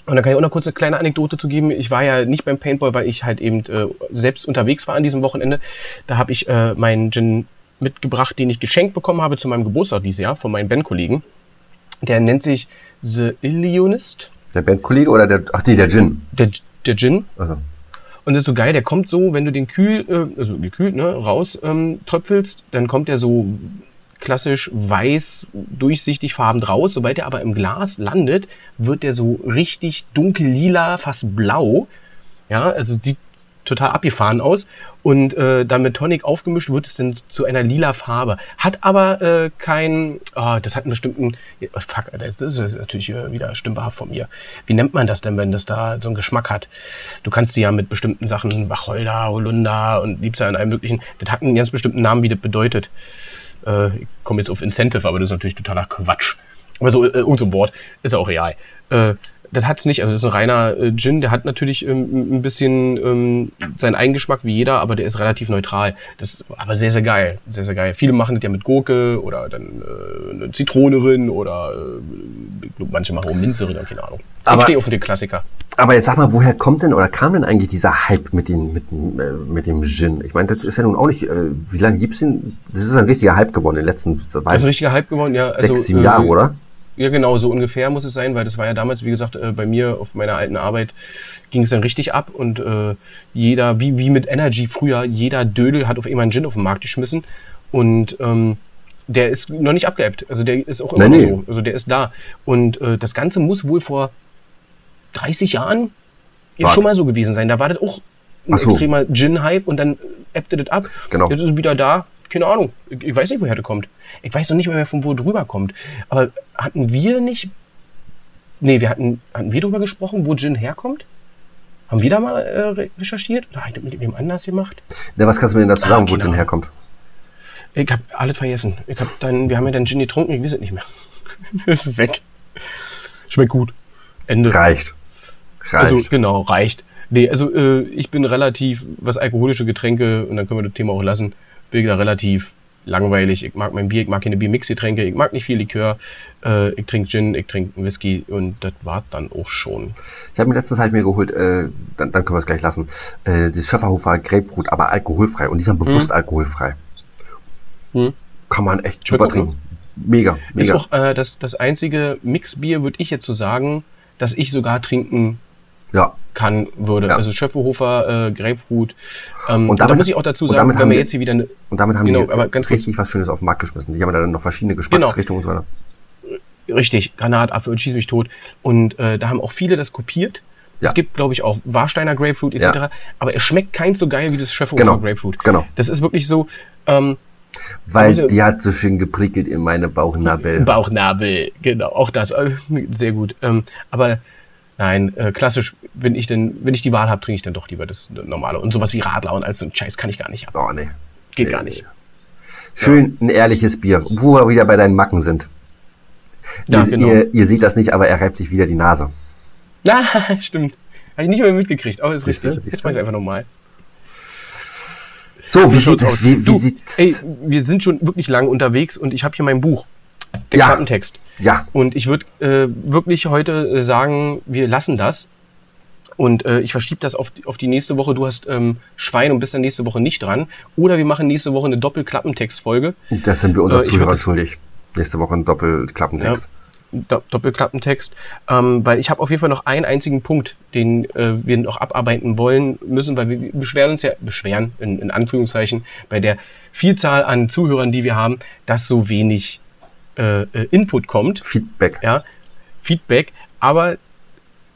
und da kann ich auch noch kurz eine kleine Anekdote zu geben. Ich war ja nicht beim Paintball, weil ich halt eben äh, selbst unterwegs war an diesem Wochenende. Da habe ich äh, meinen Gin mitgebracht, den ich geschenkt bekommen habe zu meinem Geburtstag dieses Jahr von meinen Bandkollegen. Der nennt sich The Illusionist, Der Bandkollege oder der, ach nee, der Gin. der, der Gin. Also, Und das ist so geil, der kommt so, wenn du den kühl, äh, also gekühlt, ne, raus ähm, tröpfelst, dann kommt der so klassisch weiß, durchsichtig farben raus. Sobald er aber im Glas landet, wird der so richtig dunkel lila, fast blau. Ja, also sieht total abgefahren aus. Und äh, dann mit Tonic aufgemischt wird es dann zu einer lila Farbe. Hat aber äh, kein, ah, das hat einen bestimmten, oh, fuck, Alter, das ist natürlich äh, wieder stümperhaft von mir. Wie nennt man das denn, wenn das da so einen Geschmack hat? Du kannst die ja mit bestimmten Sachen, Wacholder, Holunder und Liebster in allem möglichen, das hat einen ganz bestimmten Namen, wie das bedeutet. Äh, ich komme jetzt auf Incentive, aber das ist natürlich totaler Quatsch. Aber so, äh, irgend so ein Wort, ist ja auch real. Äh, das hat's nicht, also das ist ein reiner äh, Gin, der hat natürlich ähm, ein bisschen ähm, seinen Eigengeschmack wie jeder, aber der ist relativ neutral. Das ist aber sehr, sehr geil. Sehr, sehr geil. Viele machen das ja mit Gurke oder dann äh, eine Zitrone drin oder äh, ich manche machen auch Minze drin, keine Ahnung. Ich Aber- stehe auf den Klassiker. aber jetzt sag mal, woher kommt denn oder kam denn eigentlich dieser Hype mit, den, mit, dem, äh, mit dem Gin? Ich meine, das ist ja nun auch nicht, äh, wie lange gibt's den? Das ist ein richtiger Hype geworden in den letzten Das ist ein richtiger Hype geworden, ja. also, sechs, sieben äh, Jahre, oder? Ja, genau, so ungefähr muss es sein, weil das war ja damals, wie gesagt, äh, bei mir auf meiner alten Arbeit ging es dann richtig ab und äh, jeder, wie, wie mit Energy früher, jeder Dödel hat auf einmal einen Gin auf den Markt geschmissen und ähm, der ist noch nicht abgeebbt. Also der ist auch immer noch nee. so. Also der ist da. Und äh, das Ganze muss wohl vor 30 Jahren ja schon mal so gewesen sein. Da war das auch ein so. extremer Gin-Hype und dann ebbte das ab. Genau. Jetzt ist es wieder da. Keine Ahnung. Ich, ich weiß nicht, woher das kommt. Ich weiß noch nicht mehr, von wo drüber kommt. Aber hatten wir nicht. Nee, wir hatten, hatten wir drüber gesprochen, wo Gin herkommt? Haben wir da mal äh, re- recherchiert? Oder das mit wem anders gemacht? Ja, was kannst du mir denn dazu Ah, sagen, wo genau. Gin herkommt? Ich habe alles vergessen. Ich hab dann, wir haben ja dann Gin getrunken, ich weiß es nicht mehr. ist weg. Schmeckt gut. Ende. Reicht. Reicht. Also genau, reicht. Nee, also äh, ich bin relativ, was alkoholische Getränke, und dann können wir das Thema auch lassen, bin da relativ langweilig. Ich mag mein Bier, ich mag keine Biermix-Getränke, ich mag nicht viel Likör. Äh, ich trinke Gin, ich trinke Whisky und das war dann auch schon. Ich habe mir letztens halt mir geholt, äh, dann, dann können wir es gleich lassen, äh, das Schöfferhofer Grapefruit, aber alkoholfrei. Und die sind bewusst hm. alkoholfrei. Hm. Kann man echt super trinken. Mega, mega. Ist auch äh, das, das einzige Mixbier, würde ich jetzt so sagen, dass ich sogar trinken ja. kann, würde. Ja. Also Schöfferhofer, äh, Grapefruit. Ähm, und, damit, und da muss ich auch dazu sagen, wenn wir, wir jetzt hier wieder eine, Und damit haben genau, aber ganz richtig kurz, was Schönes auf den Markt geschmissen. Die haben dann noch verschiedene Geschmacksrichtungen genau. und so weiter. Richtig, Granat, Apfel und Schieß mich tot. Und äh, da haben auch viele das kopiert. Ja. Es gibt, glaube ich, auch Warsteiner Grapefruit etc. Ja. Aber es schmeckt keins so geil wie das Schöfferhofer genau. Grapefruit. Genau. Das ist wirklich so. Ähm, weil also, die hat so schön geprickelt in meine Bauchnabel. Bauchnabel, genau, auch das. Äh, sehr gut. Ähm, aber nein, äh, klassisch, wenn ich denn, wenn ich die Wahl habe, trinke ich dann doch lieber das normale. Und sowas wie Radler und all so ein Scheiß kann ich gar nicht haben. Oh, nee. Geht nee, gar nicht. Schön ja. ein ehrliches Bier, wo wir wieder bei deinen Macken sind. Ja, ihr, genau. ihr, ihr seht das nicht, aber er reibt sich wieder die Nase. Ja, stimmt. Habe ich nicht mehr mitgekriegt, aber es ist richtig. Jetzt mache ich einfach nochmal. So, wie, sieht, wie, wie du, sieht ey, wir sind schon wirklich lange unterwegs und ich habe hier mein Buch, den ja. Kartentext. Ja. Und ich würde äh, wirklich heute äh, sagen, wir lassen das. Und äh, ich verschiebe das auf die, auf die nächste Woche. Du hast ähm, Schwein und bist dann nächste Woche nicht dran. Oder wir machen nächste Woche eine Doppelklappentextfolge. Das sind wir unter äh, Zuhörer schuldig. Nächste Woche ein Doppelklappentext. Ja. Doppelklappentext, ähm, weil ich habe auf jeden Fall noch einen einzigen Punkt, den äh, wir noch abarbeiten wollen müssen, weil wir beschweren uns ja, beschweren in, in Anführungszeichen, bei der Vielzahl an Zuhörern, die wir haben, dass so wenig äh, äh Input kommt. Feedback. Ja, Feedback, aber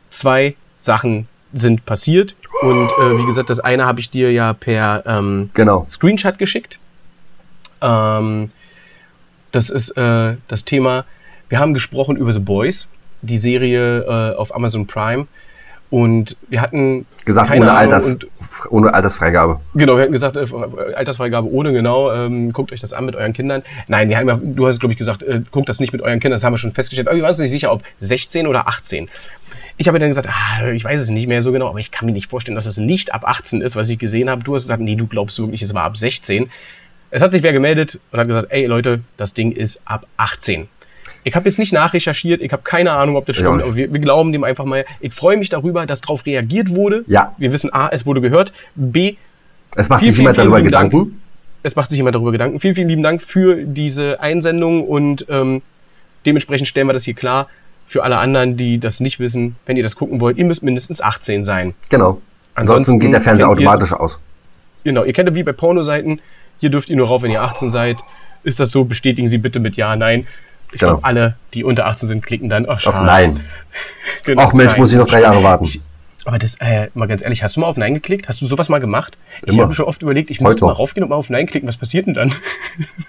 zwei Sachen sind passiert und äh, wie gesagt, das eine habe ich dir ja per ähm, genau. Screenshot geschickt. Ähm, das ist äh, das Thema wir haben gesprochen über The Boys, die Serie äh, auf Amazon Prime. Und wir hatten. Gesagt, ohne, Alters, ohne Altersfreigabe. Genau, wir hatten gesagt, äh, Altersfreigabe ohne, genau. Ähm, guckt euch das an mit euren Kindern. Nein, wir haben ja, du hast, glaube ich, gesagt, äh, guckt das nicht mit euren Kindern. Das haben wir schon festgestellt. Aber wir waren uns nicht sicher, ob 16 oder 18. Ich habe dann gesagt, ah, ich weiß es nicht mehr so genau, aber ich kann mir nicht vorstellen, dass es nicht ab 18 ist, was ich gesehen habe. Du hast gesagt, nee, du glaubst wirklich, es war ab 16. Es hat sich wer gemeldet und hat gesagt, ey Leute, das Ding ist ab 18. Ich habe jetzt nicht nachrecherchiert, ich habe keine Ahnung, ob das stimmt, ja. aber wir, wir, glauben dem einfach mal. Ich freue mich darüber, dass darauf reagiert wurde. Ja. Wir wissen A, es wurde gehört. B, es macht viel, sich jemand darüber Gedanken. Dank. Es macht sich jemand darüber Gedanken. Vielen, vielen lieben Dank für diese Einsendung und ähm, dementsprechend stellen wir das hier klar. Für alle anderen, die das nicht wissen, wenn ihr das gucken wollt, ihr müsst mindestens 18 sein. Genau. Ansonsten, Ansonsten geht der Fernseher automatisch aus. Genau, ihr kennt das wie bei Pornoseiten. Hier dürft ihr nur rauf, wenn ihr 18 seid. Ist das so? Bestätigen Sie bitte mit Ja, Nein. Ich genau. glaube, alle, die unter 18 sind, klicken dann oh, auf Nein. genau, Ach Mensch, nein. muss ich noch drei Jahre warten. Ich, aber das, äh, mal ganz ehrlich, hast du mal auf Nein geklickt? Hast du sowas mal gemacht? Immer. Ich habe schon oft überlegt, ich müsste mal raufgehen und mal auf Nein klicken. Was passiert denn dann?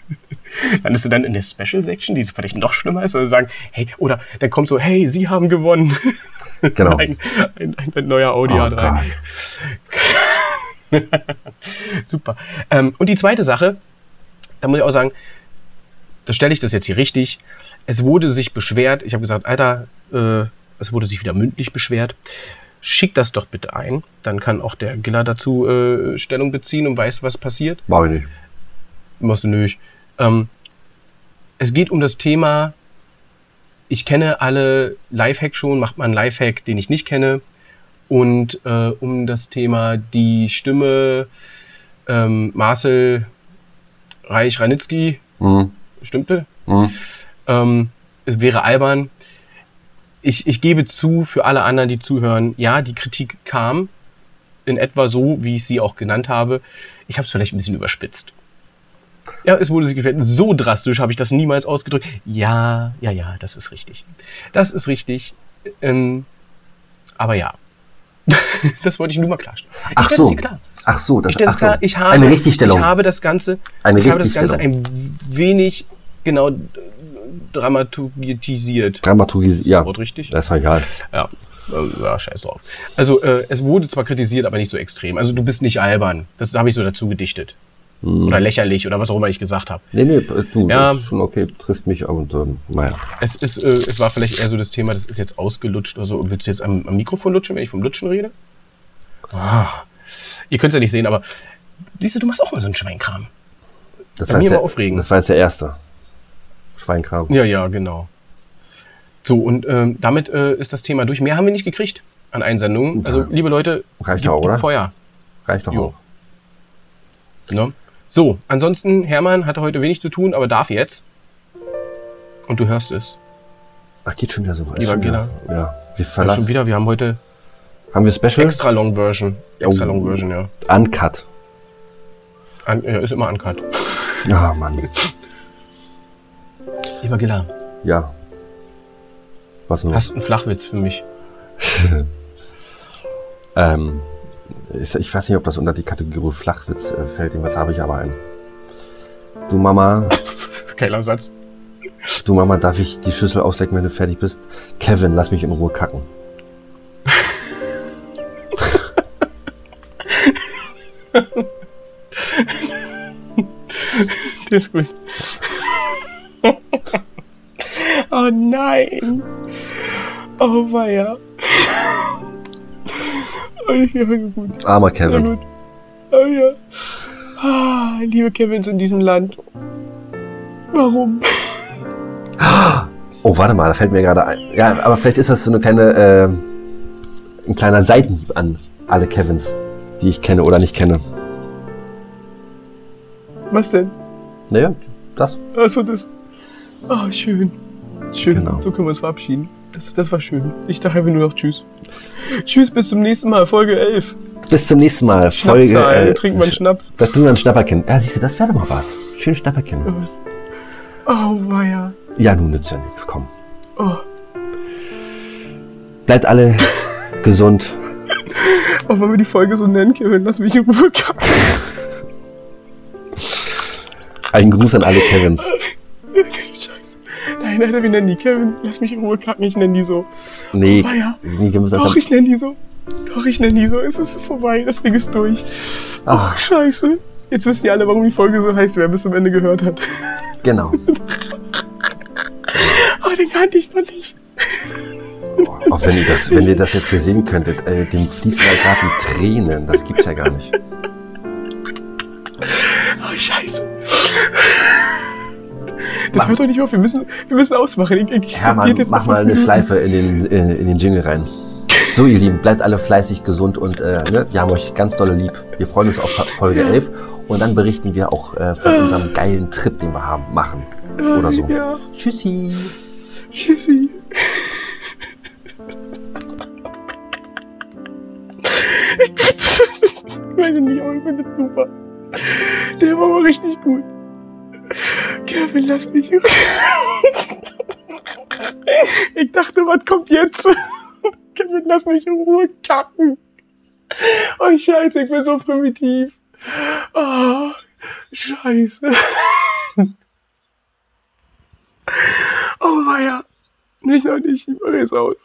Landest du dann in der Special Section, die vielleicht noch schlimmer ist, oder sagen, hey, oder dann kommt so, hey, Sie haben gewonnen. Genau. ein, ein, ein, neuer Audi oh, A3. Super. Ähm, und die zweite Sache, da muss ich auch sagen, stelle ich das jetzt hier richtig. Es wurde sich beschwert. Ich habe gesagt, Alter, äh, es wurde sich wieder mündlich beschwert. Schick das doch bitte ein. Dann kann auch der Giller dazu äh, Stellung beziehen und weiß, was passiert. Mach ich nicht. Machst du nicht. Ähm, es geht um das Thema, ich kenne alle Lifehack schon, macht man einen Lifehack, den ich nicht kenne. Und äh, um das Thema die Stimme ähm, Marcel Reich-Ranitzky mhm stimmte. Mhm. Ähm, es wäre albern. Ich, ich gebe zu, für alle anderen, die zuhören, ja, die Kritik kam in etwa so, wie ich sie auch genannt habe. Ich habe es vielleicht ein bisschen überspitzt. Ja, es wurde sich gestellt. So drastisch habe ich das niemals ausgedrückt. Ja, ja, ja, das ist richtig. Das ist richtig. Ähm, aber ja. das wollte ich nur mal klarstellen. Ich ach so. Klar. Ach so, das, ich ach so. Klar, ich habe, eine Richtigstellung. Ich habe das Ganze, eine ich habe das Ganze ein wenig genau dramaturgisiert. Dramaturgisiert, ja. Das Wort richtig? Das war egal. Ja. Äh, ja, scheiß drauf. Also, äh, es wurde zwar kritisiert, aber nicht so extrem. Also, du bist nicht albern. Das habe ich so dazu gedichtet. Oder lächerlich oder was auch immer ich gesagt habe. Nee, nee, du, Ja. das ist schon okay, trifft mich und ähm, naja. Es, ist, äh, es war vielleicht eher so das Thema, das ist jetzt ausgelutscht oder so. Willst du jetzt am, am Mikrofon lutschen, wenn ich vom Lutschen rede? Ah. Ihr könnt es ja nicht sehen, aber siehst du, du machst auch mal so einen Schweinkram. Das Bei war mir jetzt aufregend. Das war jetzt der erste. Schweinkram. Ja, ja, genau. So, und ähm, damit äh, ist das Thema durch. Mehr haben wir nicht gekriegt an Einsendungen. Also, liebe Leute, Reicht auch, oder? Feuer. Reicht doch auch. Ne? So, ansonsten, Hermann hatte heute wenig zu tun, aber darf jetzt. Und du hörst es. Ach, geht schon wieder so weit. Lieber Gina. Ja, wir Ja, verlassen. schon wieder, wir haben heute Haben wir Special? extra Long Version. Extra Oh. Long Version, ja. Uncut. An, ja. Ist immer uncut. Ja, Mann. Lieber Gilla, Ja. Was nur? hast du einen Flachwitz für mich? Ähm, ich, weiß nicht, ob das unter die Kategorie Flachwitz äh, fällt. Was habe ich aber einen? Du Mama, Geiler Satz. du Mama, darf ich die Schüssel auslecken, wenn du fertig bist? Kevin, lass mich in Ruhe kacken. Der ist gut. oh nein. Oh weia. Oh, gut. Armer Kevin. gut. Oh ja. Ah, liebe Kevins in diesem Land. Warum? Oh, warte mal, da fällt mir gerade ein. Ja, aber vielleicht ist das so eine kleine, äh, ein kleiner Seitenhieb an alle Kevins, die ich kenne oder nicht kenne. Was denn? Naja, das. Achso, das. Ah, schön. Schön. Genau. So können wir uns verabschieden. Das, das war schön. Ich dachte einfach nur noch Tschüss. Tschüss, bis zum nächsten Mal. Folge 11. Bis zum nächsten Mal. Folge. Schnapsal. Äh, Trinkt man Schnaps. das tun wir ein Schnapperkind. Ja, siehst du, das wäre doch mal was. Schön Schnapperkind. Oh, weia. Ja, nun nützt ja nichts. Komm. Oh. Bleibt alle gesund. Oh, wollen wir die Folge so nennen, Kevin? Lass mich in Ruhe. Einen Gruß an alle Kevins. Nein, nein, wir nennen die Kevin. Lass mich in Ruhe kacken. Ich nenne die so. Nee, Oh, ja. müssen das Doch, ich nenne die so. Doch, ich nenne die so. Es ist vorbei. Das Ding ist durch. Ah. Oh, scheiße. Jetzt wissen die alle, warum die Folge so heißt, wer bis zum Ende gehört hat. Genau. Oh, den kannte ich noch nicht. Auch wenn ihr das, wenn ihr das jetzt hier sehen könntet, äh, dem fließen ja gerade die Tränen. Das gibt's ja gar nicht. Oh, scheiße. Das hört doch nicht auf. Wir müssen, wir müssen ausmachen. Ich, ich Hermann, jetzt mach mal eine. Schleife in den, in, in den Jingle rein. So, ihr Lieben, bleibt alle fleißig, gesund und äh, ne, wir haben euch ganz dolle lieb. Wir freuen uns auf Folge 11 und dann berichten wir auch äh, von unserem geilen Trip, den wir haben, machen. Oder so. Ja. Tschüssi. Tschüssi. Ich weiß nicht, aber ich finde das super. Der war aber richtig gut. Kevin, lass mich. Ich dachte, was kommt jetzt? Kevin, lass mich in Ruhe kacken. Oh, scheiße, ich bin so primitiv. Oh, scheiße. Oh, weia. Nicht noch nicht, ich mache es aus.